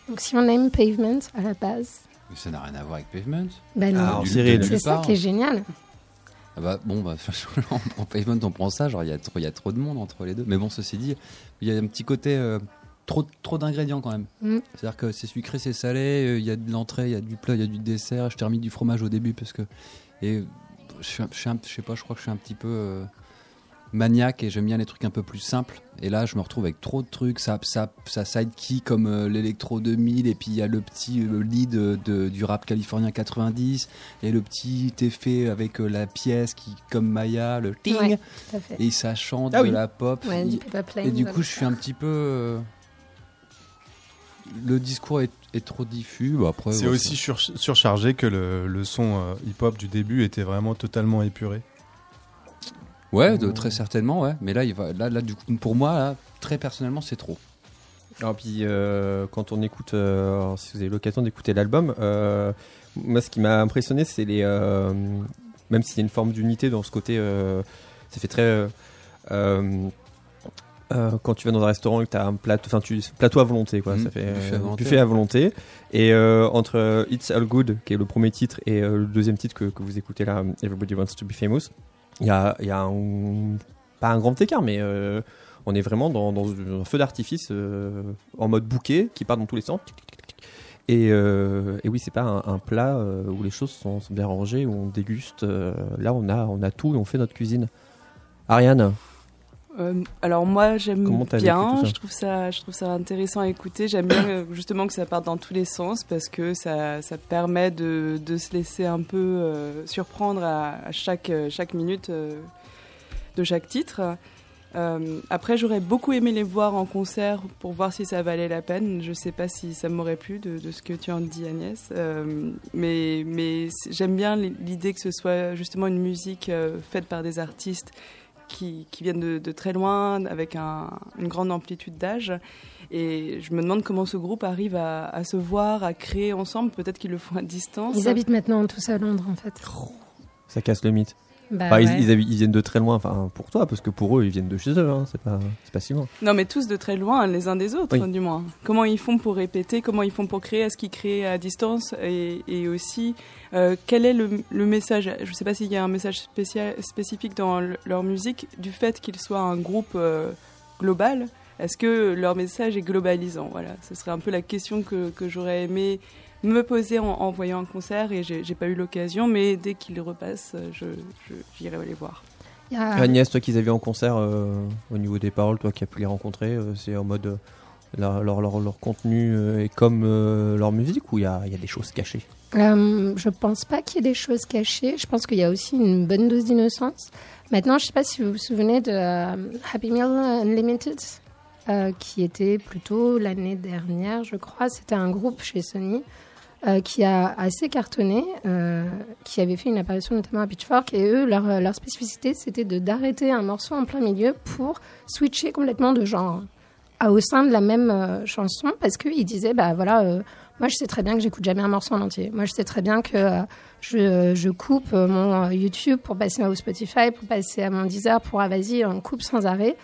Donc, si on aime Pavement à la base. Mais ça n'a rien à voir avec Pavement. Ben non. c'est ça qui est génial. Ah bah, bon, bah, on prend Pavement, on prend ça, genre il y, a trop, y a trop de monde entre les deux. Mais bon, ceci dit, il y a un petit côté euh, trop, trop d'ingrédients quand même. Mm. C'est-à-dire que c'est sucré, c'est salé, euh, il y a de l'entrée, il y a du plat, il y a du dessert. Je termine du fromage au début parce que. Et je, je, je sais pas, je crois que je suis un petit peu. Euh, maniaque et j'aime bien les trucs un peu plus simples. Et là, je me retrouve avec trop de trucs. Ça, ça, ça sidekick comme euh, l'électro 2000 et puis il y a le petit euh, lead de, du rap californien 90 et le petit effet avec euh, la pièce qui, comme Maya, le ting. et ça chante ah de la pop. et, du coup, je suis un petit peu. le discours est, trop diffus. Bah, après, c'est aussi surchargé que le, le son hip-hop du début était vraiment totalement épuré. Ouais, de, très certainement, ouais. Mais là, il va, là, là, du coup, pour moi, très personnellement, c'est trop. Alors puis euh, quand on écoute, euh, si vous avez l'occasion d'écouter l'album, euh, moi ce qui m'a impressionné c'est les, même s'il y a une forme d'unité dans ce côté, ça fait très, quand tu vas dans un restaurant et que tu as un plateau, enfin tu plateau à volonté quoi, mmh, ça fait buffet à volonté. Et entre It's All Good qui est le premier titre et le deuxième titre que, que vous écoutez là, Everybody Wants to Be Famous, il y a, pas un grand écart, mais euh, on est vraiment dans, un feu d'artifice euh, en mode bouquet qui part dans tous les sens. Et, euh, oui, c'est pas un, plat où les choses sont, bien rangées, où on déguste. là, on a, on a tout et on fait notre cuisine. Ariane? Alors moi j'aime bien, je trouve ça, je trouve ça intéressant à écouter. J'aime bien justement que ça parte dans tous les sens parce que ça, ça permet de, de, se laisser un peu surprendre à, chaque, chaque minute de chaque titre. après, j'aurais beaucoup aimé les voir en concert pour voir si ça valait la peine. Je ne sais pas si ça m'aurait plu de, de, ce que tu en dis, Agnès. mais mais j'aime bien l'idée que ce soit justement une musique faite par des artistes qui, viennent de, très loin, avec une grande amplitude d'âge. Et je me demande comment ce groupe arrive à, se voir, à créer ensemble. Peut-être qu'ils le font à distance. Ils habitent maintenant tous à Londres, en fait. Ça casse le mythe. Bah ils, ils, viennent de très loin, enfin pour toi, parce que pour eux, ils viennent de chez eux, hein, c'est pas, pas si loin. Non, mais tous de très loin, les uns des autres, du moins. Comment ils font pour répéter Comment ils font pour créer Est-ce qu'ils créent à distance et, et, aussi, euh, quel est le, le message Je ne sais pas s'il y a un message spécial, spécifique dans leur musique du fait qu'ils soient un groupe euh, global. Est-ce que leur message est globalisant? Voilà, ce serait un peu la question que, que j'aurais aimé me poser en, voyant un concert et j'ai pas eu l'occasion, mais dès qu'il repasse, je, j'irai les voir. Agnès, toi qui les as vus en concert, euh, au niveau des paroles, toi qui as pu les rencontrer, euh, c'est en mode euh, leur, leur, leur, contenu est comme leur musique ou il y a, y a, des choses cachées? Je pense pas qu'il y ait des choses cachées. Je pense qu'il y a aussi une bonne dose d'innocence. Maintenant, je sais pas si vous vous souvenez de Happy Meal Unlimited. qui était plutôt l'année dernière, je crois. C'était un groupe chez Sony euh, qui a assez cartonné, euh, qui avait fait une apparition notamment à Pitchfork. Et eux, leur, spécificité, c'était d'arrêter un morceau en plein milieu pour switcher complètement de genre à, au sein de la même euh, chanson, parce qu'ils disaient, bah voilà, moi je sais très bien que j'écoute jamais un morceau en entier. Moi je sais très bien que je, coupe mon YouTube pour passer au Spotify, pour passer à mon Deezer, pour ah, vas-y, on coupe sans arrêt.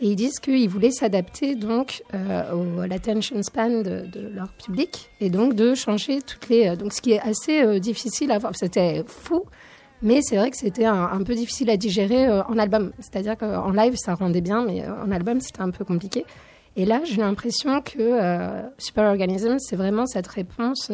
Et ils disent qu'ils voulaient s'adapter donc euh, à l'attention span de, leur public et donc de changer toutes les. Euh, donc ce qui est assez euh, difficile à voir. C'était fou, mais c'est vrai que c'était un, peu difficile à digérer en album. C'est-à-dire qu'en live ça rendait bien, mais en album c'était un peu compliqué. Et là j'ai l'impression que Super Organism c'est vraiment cette réponse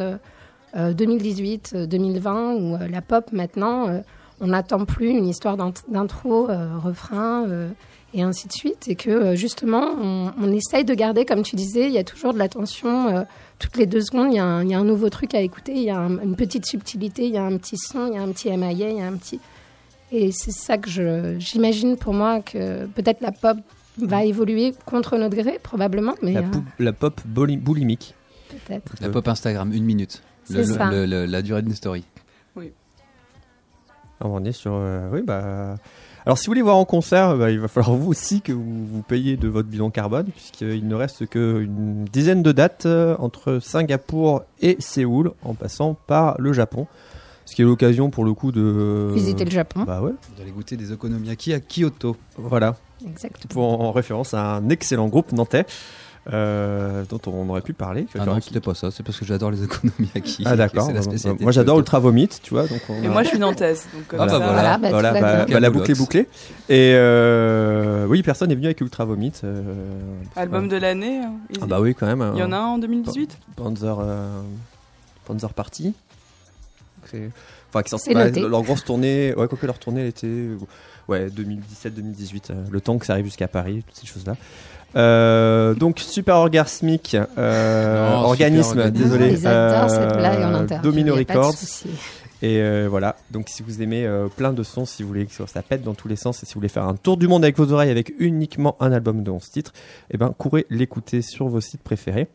2018-2020 où la pop maintenant on n'attend plus une histoire d'intro, refrain et ainsi de suite. Et que euh, justement, on, essaye de garder, comme tu disais, il y a toujours de l'attention. Euh, toutes les deux secondes, il y, a un, il y, a un, nouveau truc à écouter, il y a une petite subtilité, il y a un petit son, il y a un petit MIA, il y a un petit. Et c'est ça que j'imagine pour moi que peut-être la pop va évoluer contre notre gré, probablement. Mais la, euh, la pop boulimique. Peut-être. La pop Instagram, une minute. C'est ça. la durée d'une story. Oui. on est sur. oui, bah. Alors si vous voulez voir en concert, bah, il va falloir vous aussi que vous, vous payiez de votre bilan carbone, puisqu'il ne reste qu'une dizaine de dates euh, entre Singapour et Séoul, en passant par le Japon. Ce qui est l'occasion pour le coup de... Visiter le Japon. Bah ouais. D'aller goûter des okonomiyaki à Kyoto. Voilà. Exactement. Pour, en référence à un excellent groupe nantais. Euh, dont on aurait pu parler. Ah non, c'était pas ça, c'est parce que j'adore les économies Ah d'accord, moi j'adore Ultra Vomit, tu vois. Donc Et moi je suis nantaise. Donc ah bah voilà, bah, voilà, bah, bah, la boucle est bouclée. Et euh, oui, personne n'est venu avec Ultra Vomit. Euh, Album de l'année hein, Ah bah oui, quand même. Il y en a un en 2018 Panzer, Panzer Party. Enfin, qui leur grosse tournée, ouais, quoi que leur tournée elle était ouais, 2017-2018, le temps que ça arrive jusqu'à Paris, toutes ces choses-là. Euh, donc super orgasmique, euh, organisme, désolé. Euh, Domino Records. Et euh, voilà, donc si vous aimez euh, plein de sons, si vous voulez que ça pète dans tous les sens, et si vous voulez faire un tour du monde avec vos oreilles avec uniquement un album de 11 titres, et eh ben courez l'écouter sur vos sites préférés.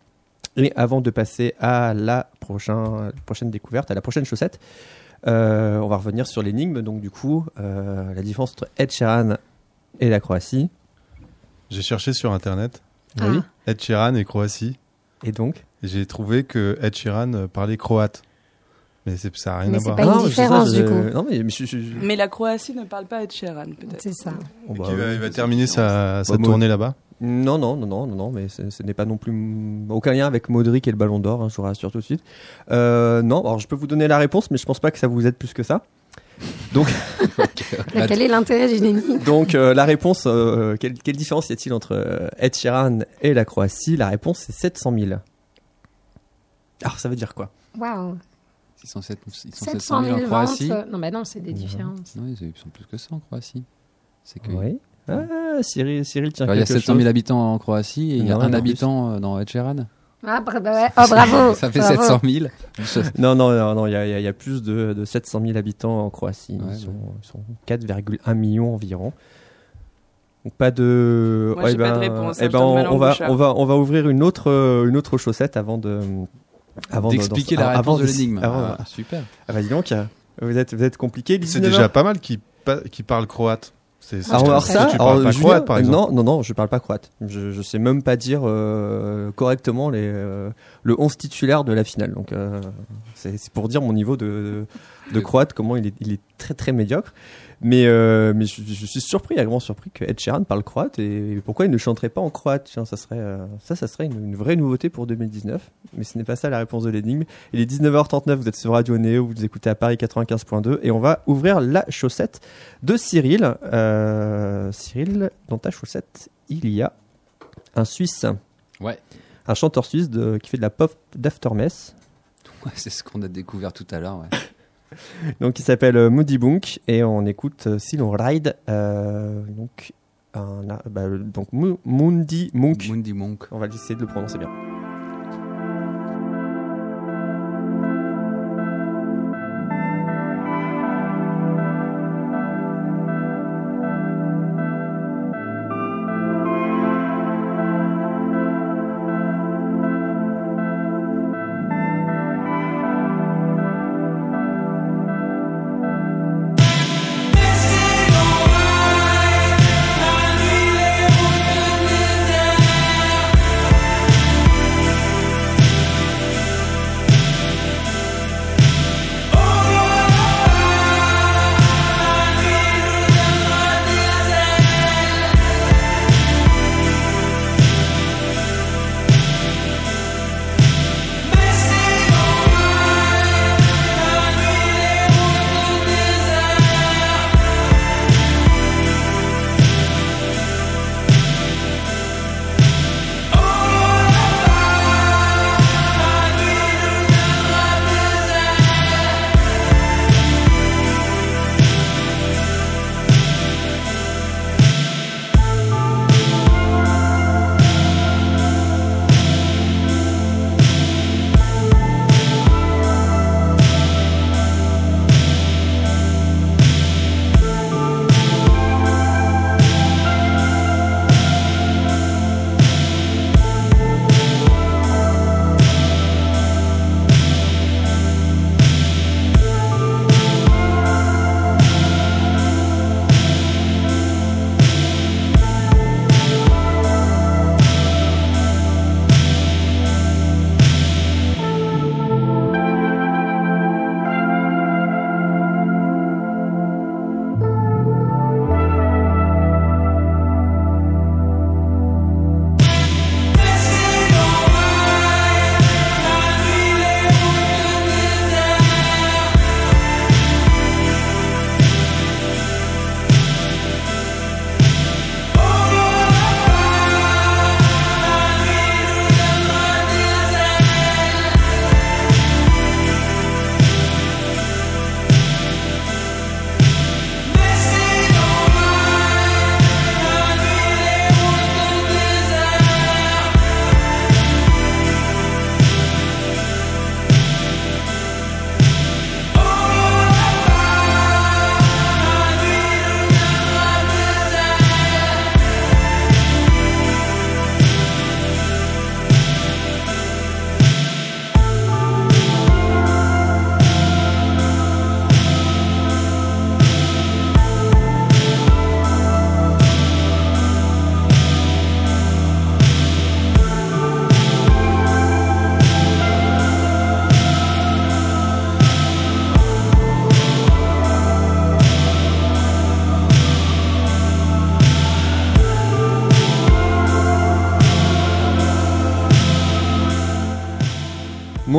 Et avant de passer à la prochaine, prochaine découverte, à la prochaine chaussette, on va revenir sur l'énigme. Donc du coup, la différence entre Ed Sheeran et la Croatie. J'ai cherché sur internet. Oui. Ed Sheeran et Croatie. Et donc J'ai trouvé que Ed Sheeran parlait croate. Mais ça n'a rien mais à voir. C'est pas une différence du coup. Non, mais, mais, la Croatie ne parle pas Ed Sheeran, peut-être. C'est ça. Oh, bah, il, va, terminer sa, sa tournée là-bas? Non, non, non, non, non, non, mais ce n'est pas non plus aucun lien avec Modric et le Ballon d'Or, hein, je vous rassure tout de suite. Euh, non, alors je peux vous donner la réponse, mais je pense pas que ça vous aide plus que ça. Donc, quel est l'intérêt d'une énigme Donc, euh, la réponse, euh, quelle, différence y a-t-il entre euh, Ed Sheeran et la Croatie? La réponse, c'est 700 000. Alors, ça veut dire quoi? Waouh ils sont, 700 000 en Croatie. non, mais non, c'est des différences. Non, ils sont plus que ça en Croatie. C'est que... Oui. Ah, Cyril, Cyril tient Il y a 700 000 habitants en Croatie et il y a un habitant dans Ed Sheeran. Ah, bah oh, bravo Ça fait 700 000 Non, non, non, non, il y a, y a, plus de, de 700 000 habitants en Croatie. ils, sont, sont 4,1 millions environ. Donc pas de. Moi, ben, pas de réponse. Eh hein, ben, on, va, on va, on va ouvrir une autre, une autre chaussette avant de. Avant d'expliquer la réponse de l'énigme. Ah, super. Ah, bah dis donc, vous êtes, vous êtes compliqué. C'est déjà pas mal qui, qui parle croate. Alors, ça, tu parles pas croate, par exemple. Non, non, non, je parle pas croate. Je, je sais même pas dire euh, correctement les, euh, le 11 titulaire de la finale. Donc, euh, c'est pour dire mon niveau de, de, croate, comment il est, il est très très médiocre. Mais, euh, mais je, suis surpris, grand surpris que Ed Sheeran parle croate et pourquoi il ne chanterait pas en croate? Tiens, ça serait, euh, ça, ça serait une, vraie nouveauté pour 2019. Mais ce n'est pas ça la réponse de l'énigme. Il est 19h39, vous êtes sur Radio Néo, vous écoutez à Paris 95.2 et on va ouvrir la chaussette de Cyril. Euh, Cyril, dans ta chaussette, il y a un Suisse. Ouais. Un chanteur suisse de, qui fait de la pop d'aftermess. Ouais, c'est ce qu'on a découvert tout à l'heure, ouais. donc il s'appelle euh, Moody Bunk et on écoute euh, si l'on ride euh, donc un, bah, donc Mundi Monk. Mundi Monk. On va essayer de le prononcer bien.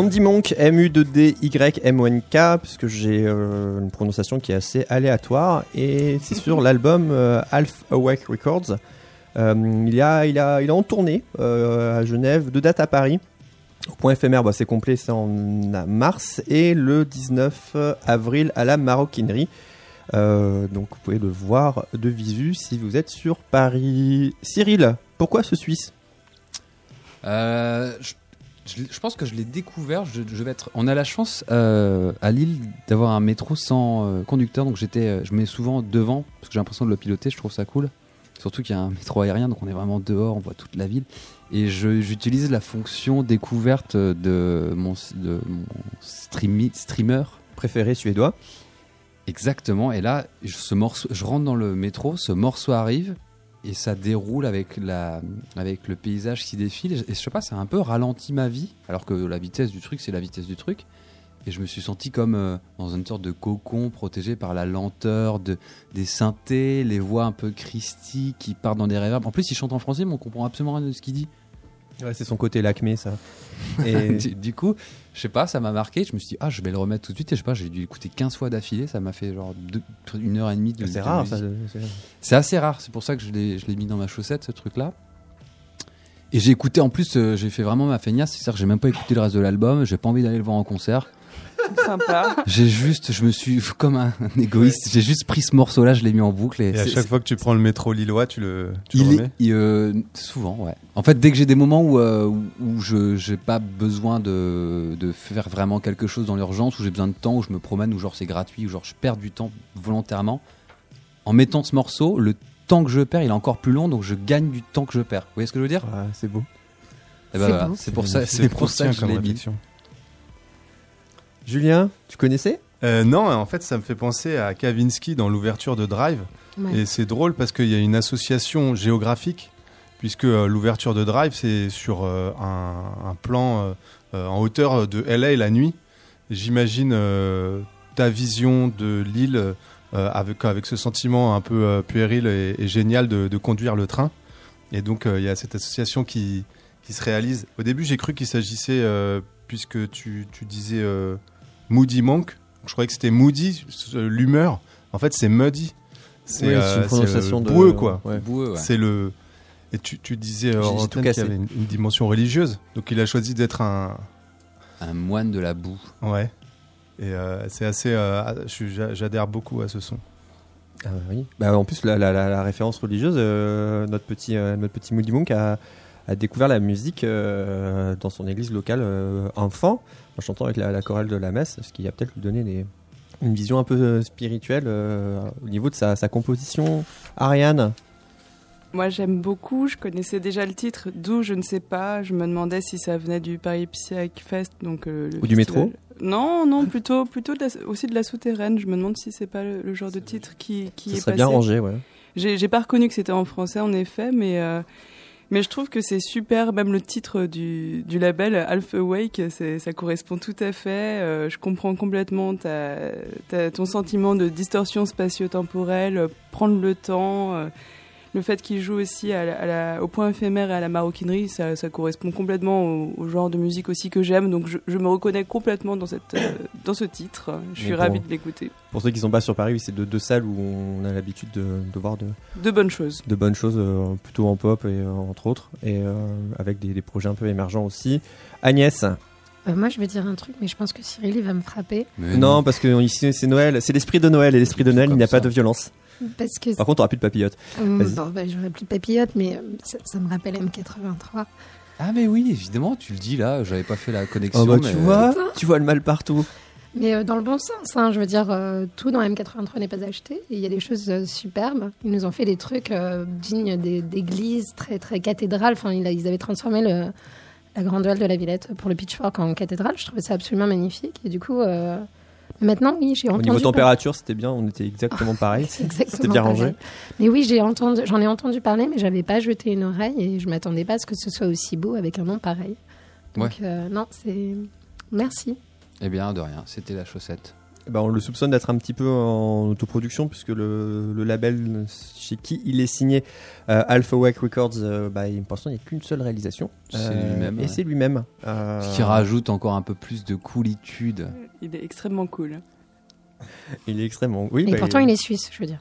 Mondy Monk, M-U-D-Y-M-O-N-K, puisque j'ai euh, une prononciation qui est assez aléatoire, et c'est sur l'album euh, Half Awake Records. Euh, il, a, il, a, il a en tournée à Genève, deux dates à Paris. Au point éphémère, bah, c'est complet, c'est en mars, et le 19 avril à la Maroquinerie. donc vous pouvez le voir de visu si vous êtes sur Paris. Cyril, pourquoi ce Suisse? Euh, je, pense que je l'ai découvert. On a la chance euh, à Lille d'avoir un métro sans euh, conducteur, donc j'étais, euh, je mets souvent devant parce que j'ai l'impression de le piloter. Je trouve ça cool. Surtout qu'il y a un métro aérien, donc on est vraiment dehors, on voit toute la ville. Et j'utilise la fonction découverte de mon, de mon streamer préféré suédois. Exactement. Et là, ce morceau, je rentre dans le métro, ce morceau arrive, et ça déroule avec, la, avec le paysage qui défile. Et je sais pas, ça a un peu ralenti ma vie, alors que la vitesse du truc, c'est la vitesse du truc. Et je me suis senti comme euh, dans une sorte de cocon protégé par la lenteur de, des synthés, les voix un peu christiques qui partent dans des réverbes. En plus, il chante en français, mais on comprend absolument rien de ce qu'il dit. Ouais, c'est son côté lacmé, ça. Et du, coup, je sais pas, ça m'a marqué. Je me suis dit, ah, je vais le remettre tout de suite. Et je sais pas, j'ai dû l'écouter 15 fois d'affilée. Ça m'a fait genre une heure et demie de. C'est rare, ça. C'est assez rare. C'est pour ça que je l'ai mis dans ma chaussette, ce truc-là. Et j'ai écouté en plus, euh, j'ai fait vraiment ma feignasse. C'est-à-dire que j'ai même pas écouté le reste de l'album. J'ai pas envie d'aller le voir en concert. Sympa. J'ai juste, je me suis, comme un, égoïste, j'ai juste pris ce morceau-là, je l'ai mis en boucle. Et, à chaque fois que tu prends le métro lillois, tu le, tu il remets euh, Souvent, ouais. En fait, dès que j'ai des moments où, euh, où je n'ai pas besoin de, de faire vraiment quelque chose dans l'urgence, où j'ai besoin de temps, où je me promène, où genre c'est gratuit, où genre je perds du temps volontairement, en mettant ce morceau, le temps que je perds, il est encore plus long, donc je gagne du temps que je perds. Vous voyez ce que je veux dire? C'est beau. Eh ben c'est pour ça, c'est pour ça que je l'ai mis. Julien, tu connaissais? Euh, Non, en fait, ça me fait penser à Kavinsky dans l'ouverture de Drive. Et c'est drôle parce qu'il y a une association géographique, puisque euh, l'ouverture de Drive, c'est sur euh, un, plan en hauteur de LA la nuit. J'imagine ta vision de l'île avec, avec ce sentiment un peu puéril et, génial de, conduire le train. Et donc, il y a cette association qui, qui se réalise. Au début, j'ai cru qu'il s'agissait, puisque tu, tu disais Moody Monk. Je croyais que c'était Moody, l'humeur. En fait, c'est Muddy. C'est une euh, prononciation de boueux, quoi. C'est le. Et tu, tu disais euh, qu'il y avait une, dimension religieuse. Donc il a choisi d'être un. Un moine de la boue. Ouais. Et euh, c'est assez. J'adhère beaucoup à ce son. Ah oui. Bah, en plus, la, la, référence religieuse, notre petit, notre petit Moody Monk a, a découvert la musique dans son église locale enfant en chantant avec la, chorale de la messe, ce qui a peut-être lui donné une vision un peu euh, spirituelle euh, au niveau de sa, composition. Ariane moi, j'aime beaucoup. Je connaissais déjà le titre, d'où je ne sais pas. Je me demandais si ça venait du Paris Psych Fest, donc euh, ou du métro. Non, non, plutôt, plutôt aussi de la souterraine. Je me demande si c'est pas le, genre de titre qui, qui ça est passé. bien rangé, ouais. J'ai pas reconnu que c'était en français, en effet, mais mais je trouve que c'est super, même le titre du, du label Alpha Wake, ça correspond tout à fait. Euh, je comprends complètement ta, ton sentiment de distorsion spatio-temporelle, prendre le temps. Euh, le fait qu'il joue aussi à au point éphémère et à la maroquinerie, ça, correspond complètement au, genre de musique aussi que j'aime. Donc je, me reconnais complètement dans, cette, euh, dans ce titre. Je suis ravie de l'écouter. Pour ceux qui ne sont pas sur Paris, c'est deux, salles où on a l'habitude de, voir de, de bonnes choses. De bonnes choses, euh, plutôt en pop et euh, entre autres, et avec des, projets un peu émergents aussi. Agnès moi, je vais dire un truc, mais je pense que Cyril, il va me frapper. non, parce que ici, c'est Noël. C'est l'esprit de Noël. Et l'esprit de Noël, il n'y a pas de violence. Parce que Par contre, t'auras plus de papillotes. Mmh, bon, bah, j'aurai plus de papillotes, mais euh, ça, me rappelle M83. Ah mais oui, évidemment, tu le dis là, j'avais pas fait la connexion. Oh bah, tu vois, tu vois le mal partout. Mais euh, dans le bon sens, hein, je veux dire, euh, tout dans M83 n'est pas acheté. Il y a des choses superbes. Ils nous ont fait des trucs dignes d'églises, très très cathédrales. Enfin, ils avaient transformé le, la grande de la Villette pour le Pitchfork en cathédrale. Je trouvais ça absolument magnifique. Et du coup, Maintenant, oui, j'ai entendu. Au niveau température, c'était bien, on était exactement pareil. c'était bien rangé. Mais oui, j'ai entendu, j'en ai entendu parler, mais j'avais pas jeté une oreille et je m'attendais pas à ce que ce soit aussi beau avec un nom pareil. Donc, euh, non, c'est. Merci. Eh bien, de rien, c'était la chaussette. Bah, on le soupçonne d'être un petit peu en autoproduction puisque le, le label chez qui il est signé, euh, Alpha Wake Records, euh, bah, pour l'instant il n'y a qu'une seule réalisation. C'est lui-même. Et c'est lui-même. Qui rajoute encore un peu plus de coolitude. Il est extrêmement cool. il est extrêmement. Oui, et bah, pourtant il est suisse, je veux dire.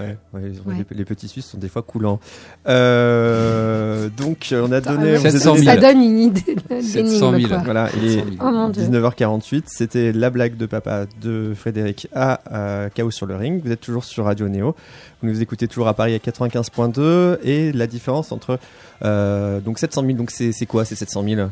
Ouais, Les, petits Suisses sont des fois coulants. Euh, donc, on a donné. Ça donne une idée d'énigme. Voilà, il est 19h48. C'était la blague de papa de Frédéric à Chaos sur le ring. Vous êtes toujours sur Radio Néo. Vous nous écoutez toujours à Paris à 95.2. Et la différence entre. Euh, donc 700 000, donc c'est quoi ces 700 000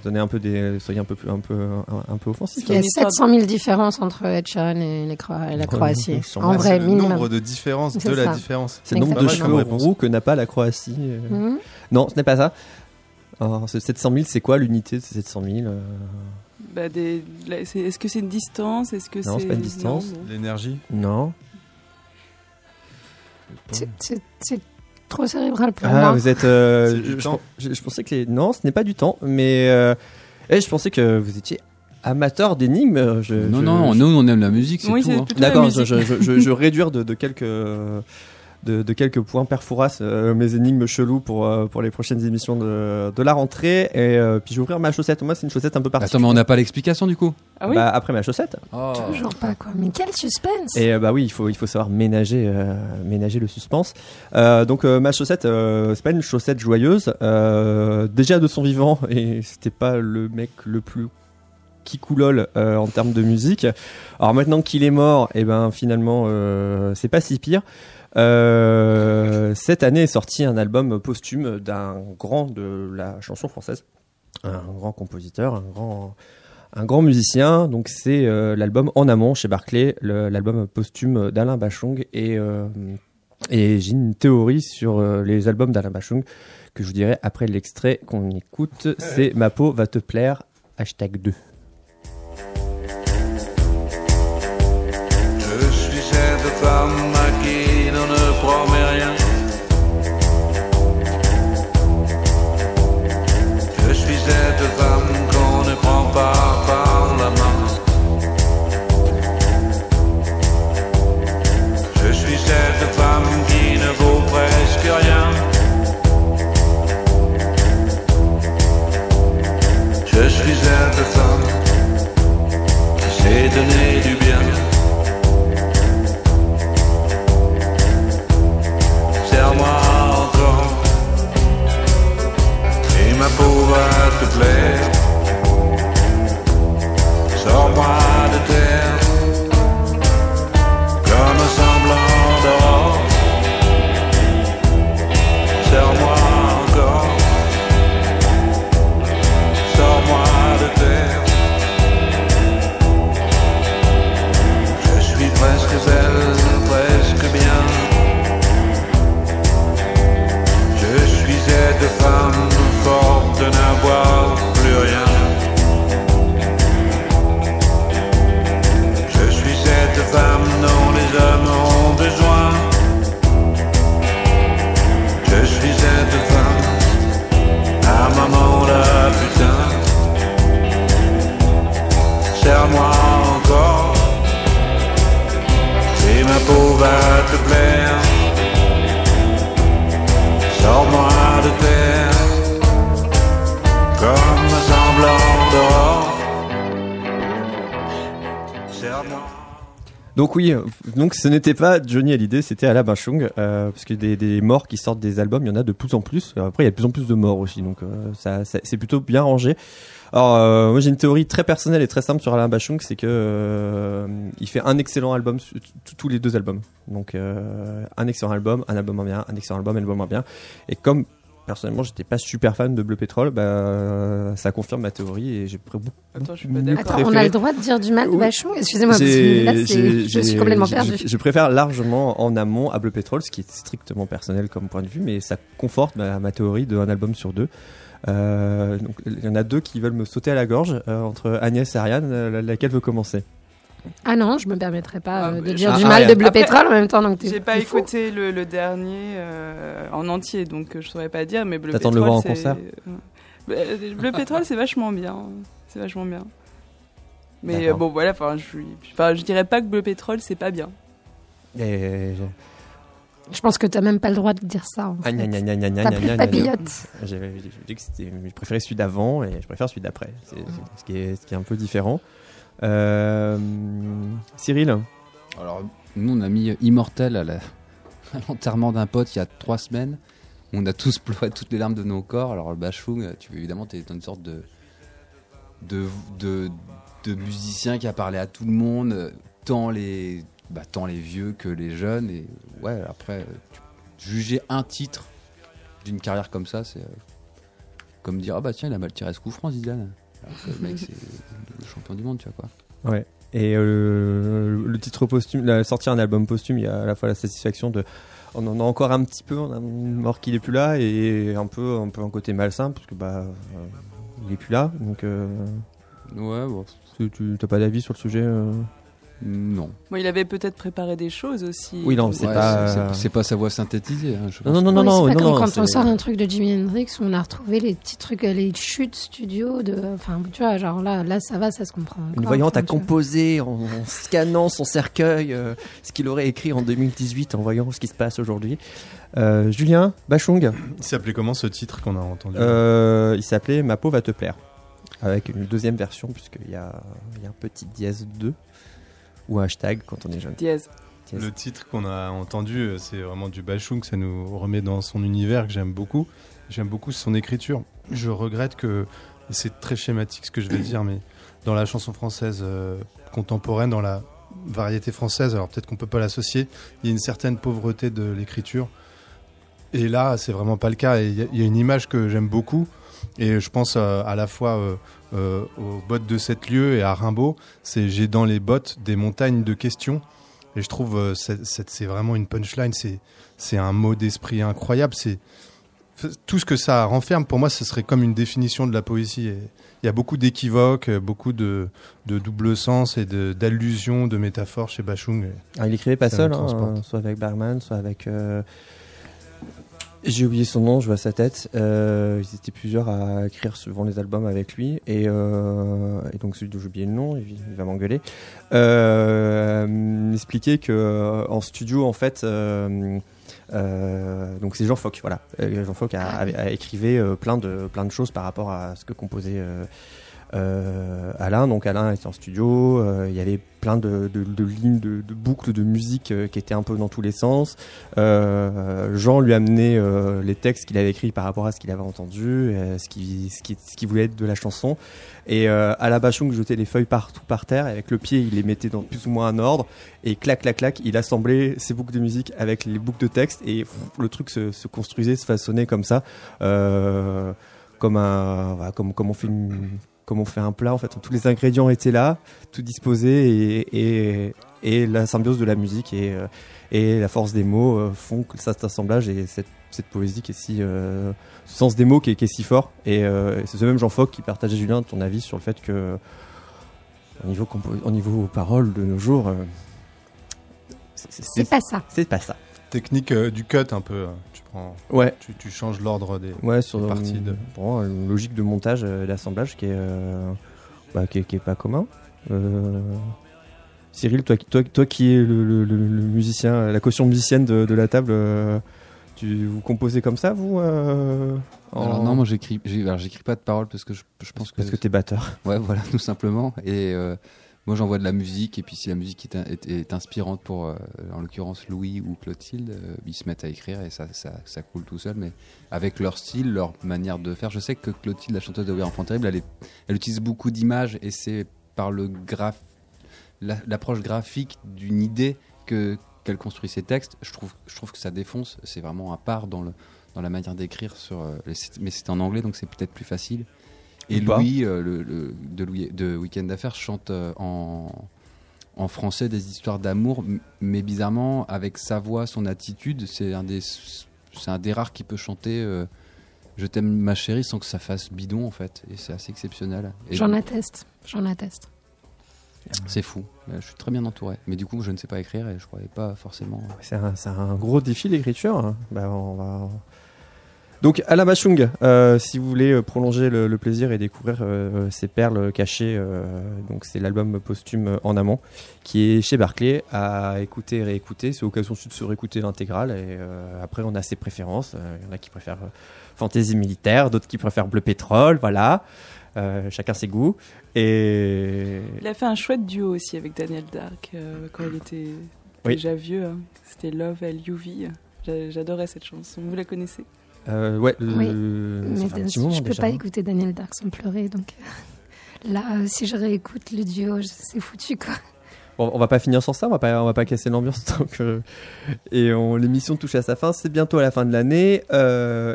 donner un peu des soyez un peu un peu un, peu offensif. Il y a 700 000 différences entre Ed Sheeran et, la Croatie. en vrai, minimum. Le nombre de différences de la différence. C'est le nombre de cheveux roux que n'a pas la Croatie. Euh. Mhm. Non, ce n'est pas ça. Alors, ce 700 000, c'est quoi l'unité de ces 700 000 euh? bah, Est-ce que c'est une distance? Est-ce que non, c'est pas une distance. L'énergie Non. C'est trop cérébral pour ah, moi. vous êtes. Euh, je, je, pensais que les. Non, ce n'est pas du temps, mais. Euh, eh, je pensais que vous étiez amateur d'énigmes. non, non, nous on aime la musique, c'est oui, tout. Hein. D'accord, je, je, je, réduire de, de quelques de, quelques points Perfouras, euh, mes énigmes chelous pour, euh, pour les prochaines émissions de, de la rentrée. Et euh, puis je vais ouvrir ma chaussette. Moi, c'est une chaussette un peu particulière. Attends, mais on n'a pas l'explication du coup ah oui bah, Après ma chaussette. Oh. Toujours pas quoi. Mais quel suspense Et bah oui, il faut, il faut savoir ménager, ménager le suspense. donc ma chaussette, c'est pas une chaussette joyeuse. déjà de son vivant, et c'était pas le mec le plus qui coulole en termes de musique. Alors maintenant qu'il est mort, et eh ben finalement c'est pas si pire. Euh, cette année est sorti un album posthume d'un grand de la chanson française, un grand compositeur, un grand, un grand musicien. Donc c'est euh, l'album En amont chez Barclay, l'album posthume d'Alain Bachung et euh, et j'ai une théorie sur les albums d'Alain Bachung que je vous dirai après l'extrait qu'on écoute. C'est Ma peau va te plaire, hashtag 2. Cette femme qu'on ne prend pas Donc oui, donc ce n'était pas Johnny Hallyday, c'était Alain Chung, euh, parce que des, des, morts qui sortent des albums, il y en a de plus en plus. Après, il y a de plus en plus de morts aussi, donc euh, ça, ça c'est plutôt bien rangé. Alors euh, moi j'ai une théorie très personnelle et très simple sur Alain Bachung, c'est que euh, il fait un excellent album tous les deux albums. Donc euh, un excellent album, un album en bien, un excellent album, un album en bien. Et comme personnellement j'étais pas super fan de Bleu Pétrole, bah, ça confirme ma théorie et j'ai beaucoup. Attends, je suis pas d'accord. on a le droit de dire du mal de Bachung Excusez-moi, je suis complètement perdu. Je préfère largement en amont à Bleu Pétrole, ce qui est strictement personnel comme point de vue, mais ça conforte ma, ma théorie d'un album sur deux. Euh, donc, il y en a deux qui veulent me sauter à la gorge euh, entre Agnès et Ariane. Euh, laquelle veut commencer? Ah non, je me permettrai pas ah, de dire du mal de Bleu Pétrole en même temps. Donc j'ai pas écouté le, dernier en entier, donc je saurais pas dire. Mais Bleu Pétrole, de le voir en concert. Bleu Pétrole, c'est vachement bien. C'est vachement bien. Mais bon, voilà, enfin, je, enfin, je dirais pas que Bleu Pétrole, c'est pas bien. Et... Je pense que tu n'as même pas le droit de dire ça. En ah, fait. papillote. J'ai dit que je préférais celui d'avant et je préfère celui d'après. C'est ce, qui est, ce qui est un peu différent. Euh, Cyril Alors, nous, on a mis Immortel à l'enterrement d'un pote il y a trois semaines. On a tous pleuré toutes les larmes de nos corps. Alors, le Bachung, tu, évidemment, tu es une sorte de, de, de, de musicien qui a parlé à tout le monde, tant les, bah, tant les vieux que les jeunes. Et ouais, après, juger un titre d'une carrière comme ça, c'est euh, comme dire Ah bah tiens, il a mal tiré ce coup franc, Zidane. Le mec, c'est le champion du monde, tu vois quoi. Ouais. Et euh, le titre posthume, la, sortir un album posthume, il y a à la fois la satisfaction de. On en a encore un petit peu, on a mort qu'il est plus là, et un peu un, peu un côté malsain, parce que bah, euh, il est plus là. Donc. ouais, bon. Tu n'as pas d'avis sur le sujet non. Bon, il avait peut-être préparé des choses aussi. Oui, non, c'est pas... pas sa voix synthétisée. Hein, non, non, non, non, pas non, comme quand on sort un truc de Jimi Hendrix, on a retrouvé les petits trucs, les chutes studio de, enfin, tu vois, genre là, là, ça va, ça se comprend. Une voyante a composé en, scannant son cercueil, euh, ce qu'il aurait écrit en 2018, en voyant ce qui se passe aujourd'hui. Euh, Julien Bachung. Il s'appelait comment ce titre qu'on a entendu? Euh, Il s'appelait Ma peau va te plaire, avec une deuxième version puisqu'il y y a un petit dièse 2 ou hashtag quand on est jeune. Dièse. Le titre qu'on a entendu, euh, c'est vraiment du Bachung, ça nous remet dans son univers que j'aime beaucoup. J'aime beaucoup son écriture. Je regrette que, c'est très schématique ce que je vais dire, mais dans la chanson française euh, contemporaine, dans la variété française, alors peut-être qu'on peut pas l'associer, il y a une certaine pauvreté de l'écriture. Et là, c'est vraiment pas le cas. il y, a une image que j'aime beaucoup, et je pense euh, à la fois euh, aux bottes de cette lieu et à Rimbaud, c'est j'ai dans les bottes des montagnes de questions. Et je trouve euh, c'est vraiment une punchline, c'est un mot d'esprit incroyable. C'est tout ce que ça renferme. Pour moi, ce serait comme une définition de la poésie. il y a beaucoup d'équivoques, beaucoup de, de double sens et d'allusions, de, métaphores chez Bachung. Ah, il écrivait pas seul, hein, soit avec Bergman, soit avec euh, j'ai oublié son nom, je vois sa tête. Euh, ils étaient plusieurs à écrire souvent les albums avec lui. Et, euh, et donc celui dont j'ai oublié le nom, il, va m'engueuler. Euh, m'expliquer que euh, en studio, en fait, donc c'est Jean Foc, voilà. Jean Foc a, a, a écrivé plein de plein de choses par rapport à ce que composait Alain. Donc Alain était en studio, euh, il y avait plein de, lignes, de, boucles de musique euh, qui étaient un peu dans tous les sens. Jean lui amenait les textes qu'il avait écrits par rapport à ce qu'il avait entendu, ce qui, ce, qui, ce qui voulait être de la chanson. Et à la jetait les feuilles partout par terre, et avec le pied il les mettait dans plus ou moins un ordre, et clac clac clac, il assemblait ses boucles de musique avec les boucles de texte, et le truc se, se, construisait, se façonnait comme ça, comme un, comme, comme on fait une, comme on fait un plat. En fait, tous les ingrédients étaient là, tout disposé, et, et, la symbiose de la musique et, euh, et la force des mots euh, font que cet assemblage et cette, cette poésie qui est si, euh, ce sens des mots qui est, qui est si fort. Et c'est ce même Jean Foc qui partageait Julien ton avis sur le fait que au niveau, au niveau paroles de nos jours, c'est pas ça. C'est pas ça. Technique du cut un peu. Hein. Ouais. Tu, tu changes l'ordre des, ouais, sur parties. De... une logique de montage et d'assemblage qui est, euh, bah, qui, est, qui, est, pas commun. Euh, Cyril, toi, toi, toi qui es le, le, musicien, la caution musicienne de, de la table, euh, tu vous composez comme ça, vous Alors non, moi j'écris, j'écris pas de paroles parce que je, je pense que parce que t'es batteur. Ouais, voilà, tout simplement. Et moi j'envoie de la musique et puis si la musique est, inspirante pour euh, en l'occurrence Louis ou Clotilde euh, ils se mettent à écrire et ça, ça, coule tout seul. Mais avec leur style leur manière de faire je sais que Clotilde la chanteuse de Enfant Terrible elle, elle utilise beaucoup d'images et c'est par le graph l'approche graphique d'une idée que qu'elle construit ses textes. Je trouve je trouve que ça défonce. C'est vraiment un part dans le dans la manière d'écrire sur euh, mais c'est en anglais donc c'est peut-être plus facile et Louis, euh, le, de, Louis, de Weekend d'affaires, chante euh, en, en français des histoires d'amour, mais bizarrement, avec sa voix, son attitude, c'est un des, c'est un des rares qui peut chanter euh, Je t'aime ma chérie sans que ça fasse bidon en fait, et c'est assez exceptionnel. J'en atteste, j'en atteste. C'est fou, je suis très bien entouré, mais du coup je ne sais pas écrire et je croyais pas forcément. C'est un, un, gros défi l'écriture. Hein. Bah, on va Donc à la Machung, euh, si vous voulez euh, prolonger le, plaisir et découvrir euh, ces perles cachées, donc c'est l'album posthume en amont qui est chez Barclay à écouter et réécouter. C'est l'occasion de se réécouter l'intégrale et après on a ses préférences. Il y en a qui préfèrent fantasy militaire, d'autres qui préfèrent bleu pétrole, voilà. chacun ses goûts. Et il a fait un chouette duo aussi avec Daniel Dark quand il était déjà vieux. Hein. C'était Love L.U.V. J'adorais cette chanson. Vous la connaissez? Euh, ouais, oui. mais je peux pas écouter Daniel Dark sans pleurer, donc euh, là, euh, si je réécoute le duo, c'est foutu quoi. Bon, on va pas finir sans ça, on va pas, on va pas casser l'ambiance. et l'émission touche à sa fin, c'est bientôt à la fin de l'année.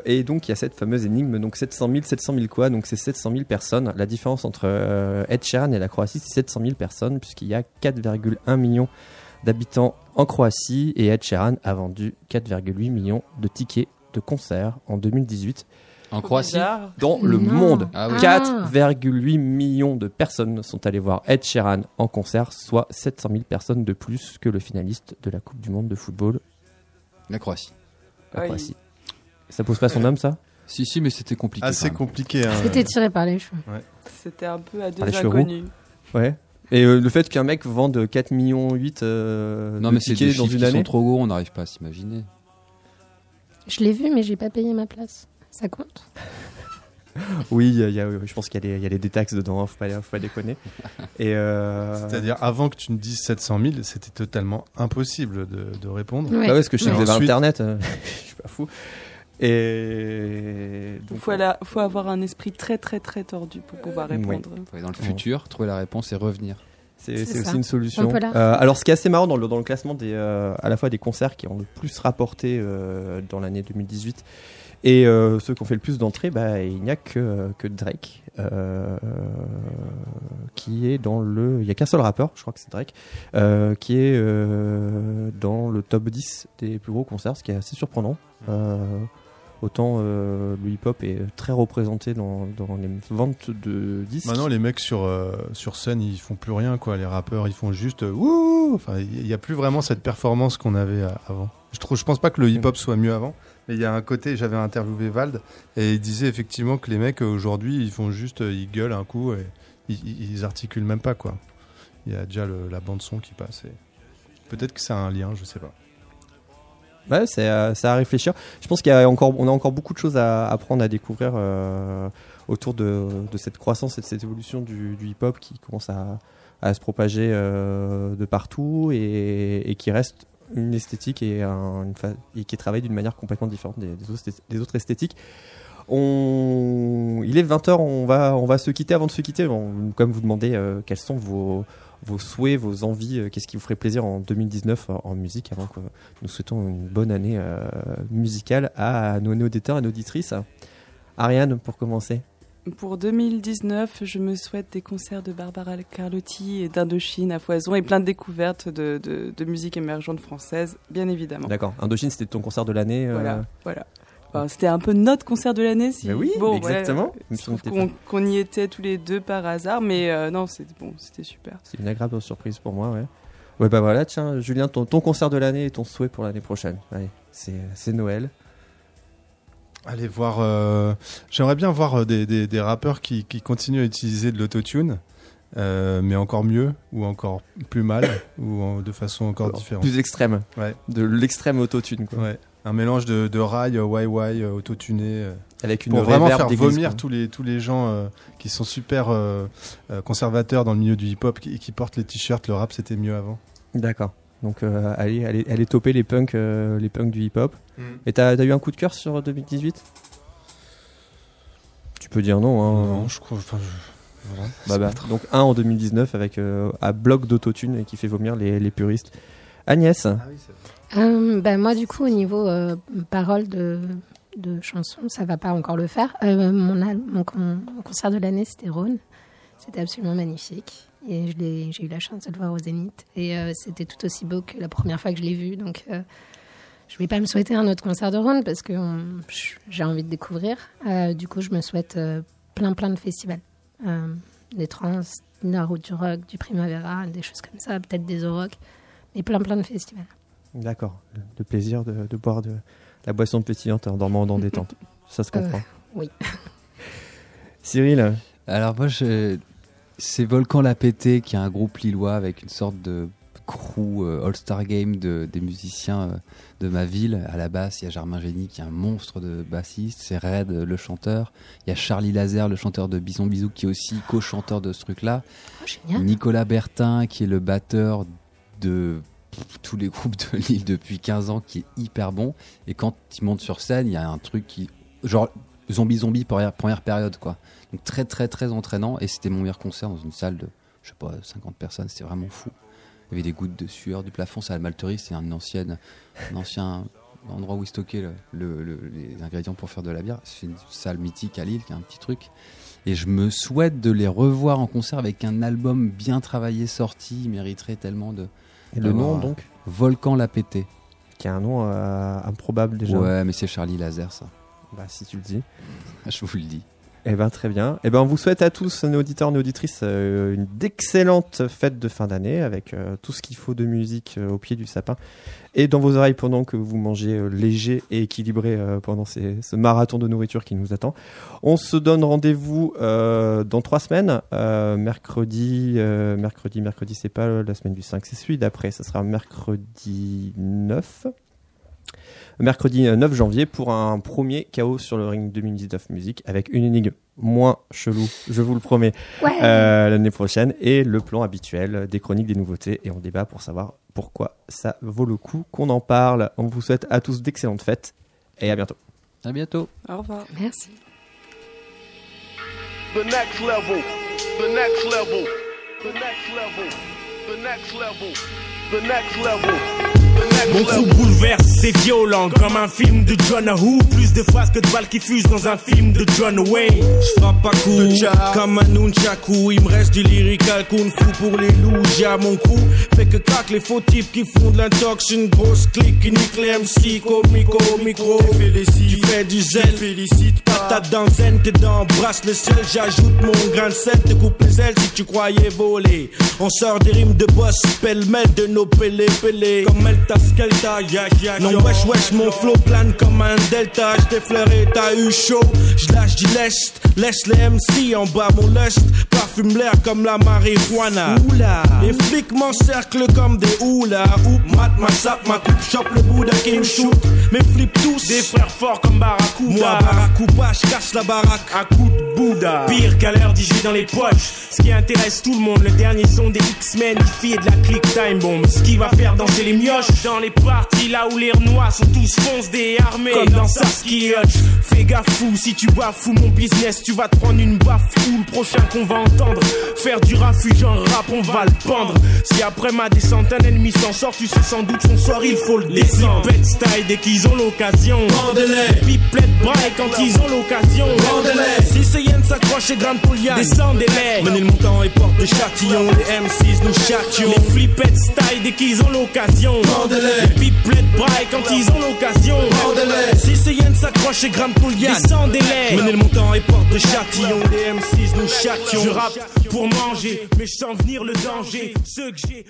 et donc il y a cette fameuse énigme, donc 700 000, 700 000 quoi Donc c'est 700 000 personnes. La différence entre Ed Sheeran et la Croatie, c'est 700 000 personnes, puisqu'il y a 4,1 millions d'habitants en Croatie et Ed Sheeran a vendu 4,8 millions de tickets de concert en 2018. En Croatie Dans le monde. 4,8 ah millions de personnes sont allées voir Ed Sheeran en concert, soit 700 000 personnes de plus que le finaliste de la Coupe du Monde de football. La Croatie. La Croatie. Ça pose pas son âme, ça? Si, si, mais c'était compliqué. Assez compliqué. Hein. C'était tiré par les cheveux. C'était un peu à deux inconnus. Ouais. Et euh, le fait qu'un mec vende 4 millions 8 euh, non, mais c'est des dans une année. sont trop gros, on n'arrive pas à s'imaginer. Je l'ai vu, mais j'ai pas payé ma place. Ça compte oui, y a, je pense qu'il y, a des taxes dedans, hein, faut pas, faut pas déconner. Euh, C'est-à-dire, avant que tu ne dises 700 000, c'était totalement impossible de, répondre. Ouais. Ah ouais, parce que je faisais Internet, euh, je suis pas fou. Et il faut, faut, avoir un esprit très très très tordu pour pouvoir répondre. Il faut aller dans le futur, trouver la réponse et revenir. C'est aussi une solution. Euh, alors, ce qui est assez marrant dans le, dans le classement des, euh, à la fois des concerts qui ont le plus rapporté euh, dans l'année 2018 et ceux qui ont fait le plus d'entrées, bah, il n'y a que, que Drake qui est dans le. Il n'y a qu'un seul rappeur, je crois que c'est Drake, qui est dans le top 10 des plus gros concerts, ce qui est assez surprenant. Autant euh, le hip-hop est très représenté dans, les ventes de disques. Maintenant, les mecs sur, euh, sur scène, ils font plus rien, quoi. Les rappeurs, ils font juste euh, Enfin, il n'y a plus vraiment cette performance qu'on avait avant. Je trouve, je pense pas que le hip-hop soit mieux avant, mais il y a un côté. J'avais interviewé Vald et il disait effectivement que les mecs aujourd'hui, ils font juste, ils gueulent un coup et ils, ils articulent même pas, quoi. Il y a déjà la bande son qui passe. Peut-être que c'est un lien, je sais pas. Ouais, c'est euh, à réfléchir. Je pense qu'il y a encore, a encore beaucoup de choses à apprendre, à découvrir euh, autour de, cette croissance et de cette évolution du, hip-hop qui commence à, se propager euh, de partout et, qui reste une esthétique et, qui est travaillée d'une manière complètement différente des, autres, esthétiques. Il est 20h, on va, va se quitter. Avant de se quitter, on, comme vous demandez euh, quels sont vos, vos souhaits, vos envies, euh, qu'est-ce qui vous ferait plaisir en 2019 en musique, avant que nous souhaitons une bonne année euh, musicale à nos auditeurs et nos auditrices. Ariane, pour commencer. Pour 2019, je me souhaite des concerts de Barbara Carlotti et d'Indochine à foison et plein de découvertes de, de, musique émergente française, bien évidemment. D'accord. Indochine, c'était ton concert de l'année Voilà, voilà c'était un peu notre concert de l'année. Si... oui, exactement. qu'on y était tous les deux par hasard, mais euh, non, c'était bon, c'était super. C'est une agréable surprise pour moi, ouais. Ouais, bah voilà, tiens, Julien, ton, ton concert de l'année et ton souhait pour l'année prochaine. Allez, c'est Noël. Allez voir. Euh, j'aimerais bien voir euh, des, des, des rappeurs qui, qui, continuent à utiliser de l'autotune. mais encore mieux ou encore plus mal ou de façon encore différente. Plus extrême. Ouais. De l'extrême autotune quoi. Ouais un mélange de, de rail, YY, euh, autotuné. Euh, Avec une pour vraiment faire vomir tous les, tous les gens euh, qui sont super conservateurs dans le milieu du hip-hop et qui, portent les t-shirts. Le rap, c'était mieux avant. D'accord. Donc allez, allez, allez toper les punks, les punks du hip-hop. Mm. Et t'as as eu un coup de cœur sur 2018 Tu peux dire non. Hein. Non, je crois. voilà, bah, bah. donc un en 2019 avec un bloc d'autotune et qui fait vomir les, les puristes. Agnès. Ah oui, euh, ben moi, du coup, au niveau euh, parole de, de chansons, ça va pas encore le faire. Euh, mon, concert de l'année, c'était Rhône. C'était absolument magnifique. Et j'ai eu la chance de le voir au Zénith. Et c'était tout aussi beau que la première fois que je l'ai vu. Donc, je vais pas me souhaiter un autre concert de Rhône parce que j'ai envie de découvrir. du coup, je me souhaite plein, plein de festivals. des trans, de la route du rock, du Primavera, des choses comme ça, peut-être des rock, mais plein, plein de festivals. D'accord. Le plaisir de, boire de la boisson pétillante en dormant dans détente. Ça se comprend. oui. Cyril Alors moi, c'est Volcan La Pété, qui est un groupe lillois avec une sorte de crew All-Star Game de, des musiciens de ma ville. À la basse, il y a Germain Génie qui est un monstre de bassiste. C'est Red, le chanteur. Il y a Charlie Laser, le chanteur de Bison Bisou, qui est aussi co-chanteur de ce truc-là. Oh, Nicolas Bertin, qui est le batteur de tous les groupes de Lille depuis 15 ans, qui est hyper bon. Et quand il monte sur scène, il y a un truc qui. Genre, zombie zombie première, première période, quoi. Donc très, très, très entraînant. Et c'était mon meilleur concert dans une salle de, je sais pas, 50 personnes. C'était vraiment fou. Il y avait des gouttes de sueur du plafond. C'est la Malterie, c'est un, ancienne, un ancien endroit où ils stockaient le, les ingrédients pour faire de la bière. C'est une salle mythique à Lille qui a un petit truc. Et je me souhaite de les revoir en concert avec un album bien travaillé, sorti. Il mériterait tellement de. Et le nom donc Volcan la pété. Qui a un nom euh, improbable déjà. Ouais, mais c'est Charlie Laser ça. Bah si tu le dis. je vous le dis. Eh ben très bien. Eh ben on vous souhaite à tous, nos auditeurs, nos auditrices, euh, une d'excellentes fêtes de fin d'année avec euh, tout ce qu'il faut de musique euh, au pied du sapin et dans vos oreilles pendant que vous mangez léger et équilibré pendant ce marathon de nourriture qui nous attend. On se donne rendez-vous dans trois semaines, mercredi, mercredi, mercredi, c'est pas la semaine du 5, c'est celui d'après, ça sera mercredi 9 mercredi 9 janvier pour un premier chaos sur le ring 2019 musique avec une énigme moins chelou, je vous le promets, euh, l'année prochaine et le plan habituel des chroniques des nouveautés et on débat pour savoir pourquoi ça vaut le coup qu'on en parle. On vous souhaite à tous d'excellentes fêtes et à bientôt. À bientôt. Au revoir. Merci. The next level. The next level. The next level. The next level. The next level. Mon coup bouleverse, c'est violent comme un film de John Who. Plus de phrases que de balles qui fusent dans un film de John Wayne. Je frappe pas coup comme un nunchaku. Il me reste du lyrical kung fu pour les loups. J'ai mon coup fait que craque les faux types qui font de l'intox. Une grosse clique qui nique les MC comico micro. Tu fais du zèle, félicite Patate dans zen, t'es dans brasse le sel. J'ajoute mon grain de sel, te coupe les ailes si tu croyais voler. On sort des rimes de boss, pêle-mêle de nos pélés. Comme elle Skelta, Non, wesh, wesh, mon flow plane comme un delta. J'défleuré, t'as eu chaud. J'lâche du lest, laisse les MC en bas mon lust. Parfume l'air comme la marijuana. Oula. Les flics m'encerclent comme des oula. Oup, mat, ma sap, ma coupe, chope le bout d'un me shoot. Mes flip tous, des frères forts comme Barracuda. Moi, Barracuda, j'casse la baraque à coup de Bouddha. Pire qu'à l'heure d'y dans les poches. Ce qui intéresse tout le monde, le dernier son des X-Men, qui et de la click time bomb. Ce qui va faire danser les mioches dans les parties là où les renois sont tous fonce des armées. Comme dans Saskia Fais gaffe fou, si tu bafoues mon business, tu vas te prendre une baffe ou le prochain qu'on va entendre. Faire du refuge en rap, on va le pendre. Si après ma descente un ennemi s'en sort, tu sais sans doute son sort, il faut le descendre. Les style dès qu'ils ont l'occasion. Vendez-les. Pipelette braille quand ils ont l'occasion. Si c'est Yen s'accroche et grande pouliane, descendez-les. Menez le montant et porte des châtillons. Les M6 nous châtions. Les flippettes style dès qu'ils ont l'occasion. Les pipelettes braille quand ils ont l'occasion. Si c'est Yen s'accroche et grande pouliane, descendez-les. Menez le montant et porte des châtillons. Les M6 nous châtions. Je rappe pour manger, mais je sens venir le danger. Ce que j'ai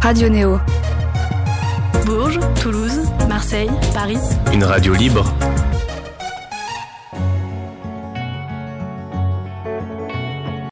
Radio Néo. Bourges, Toulouse, Marseille, Paris. Une radio libre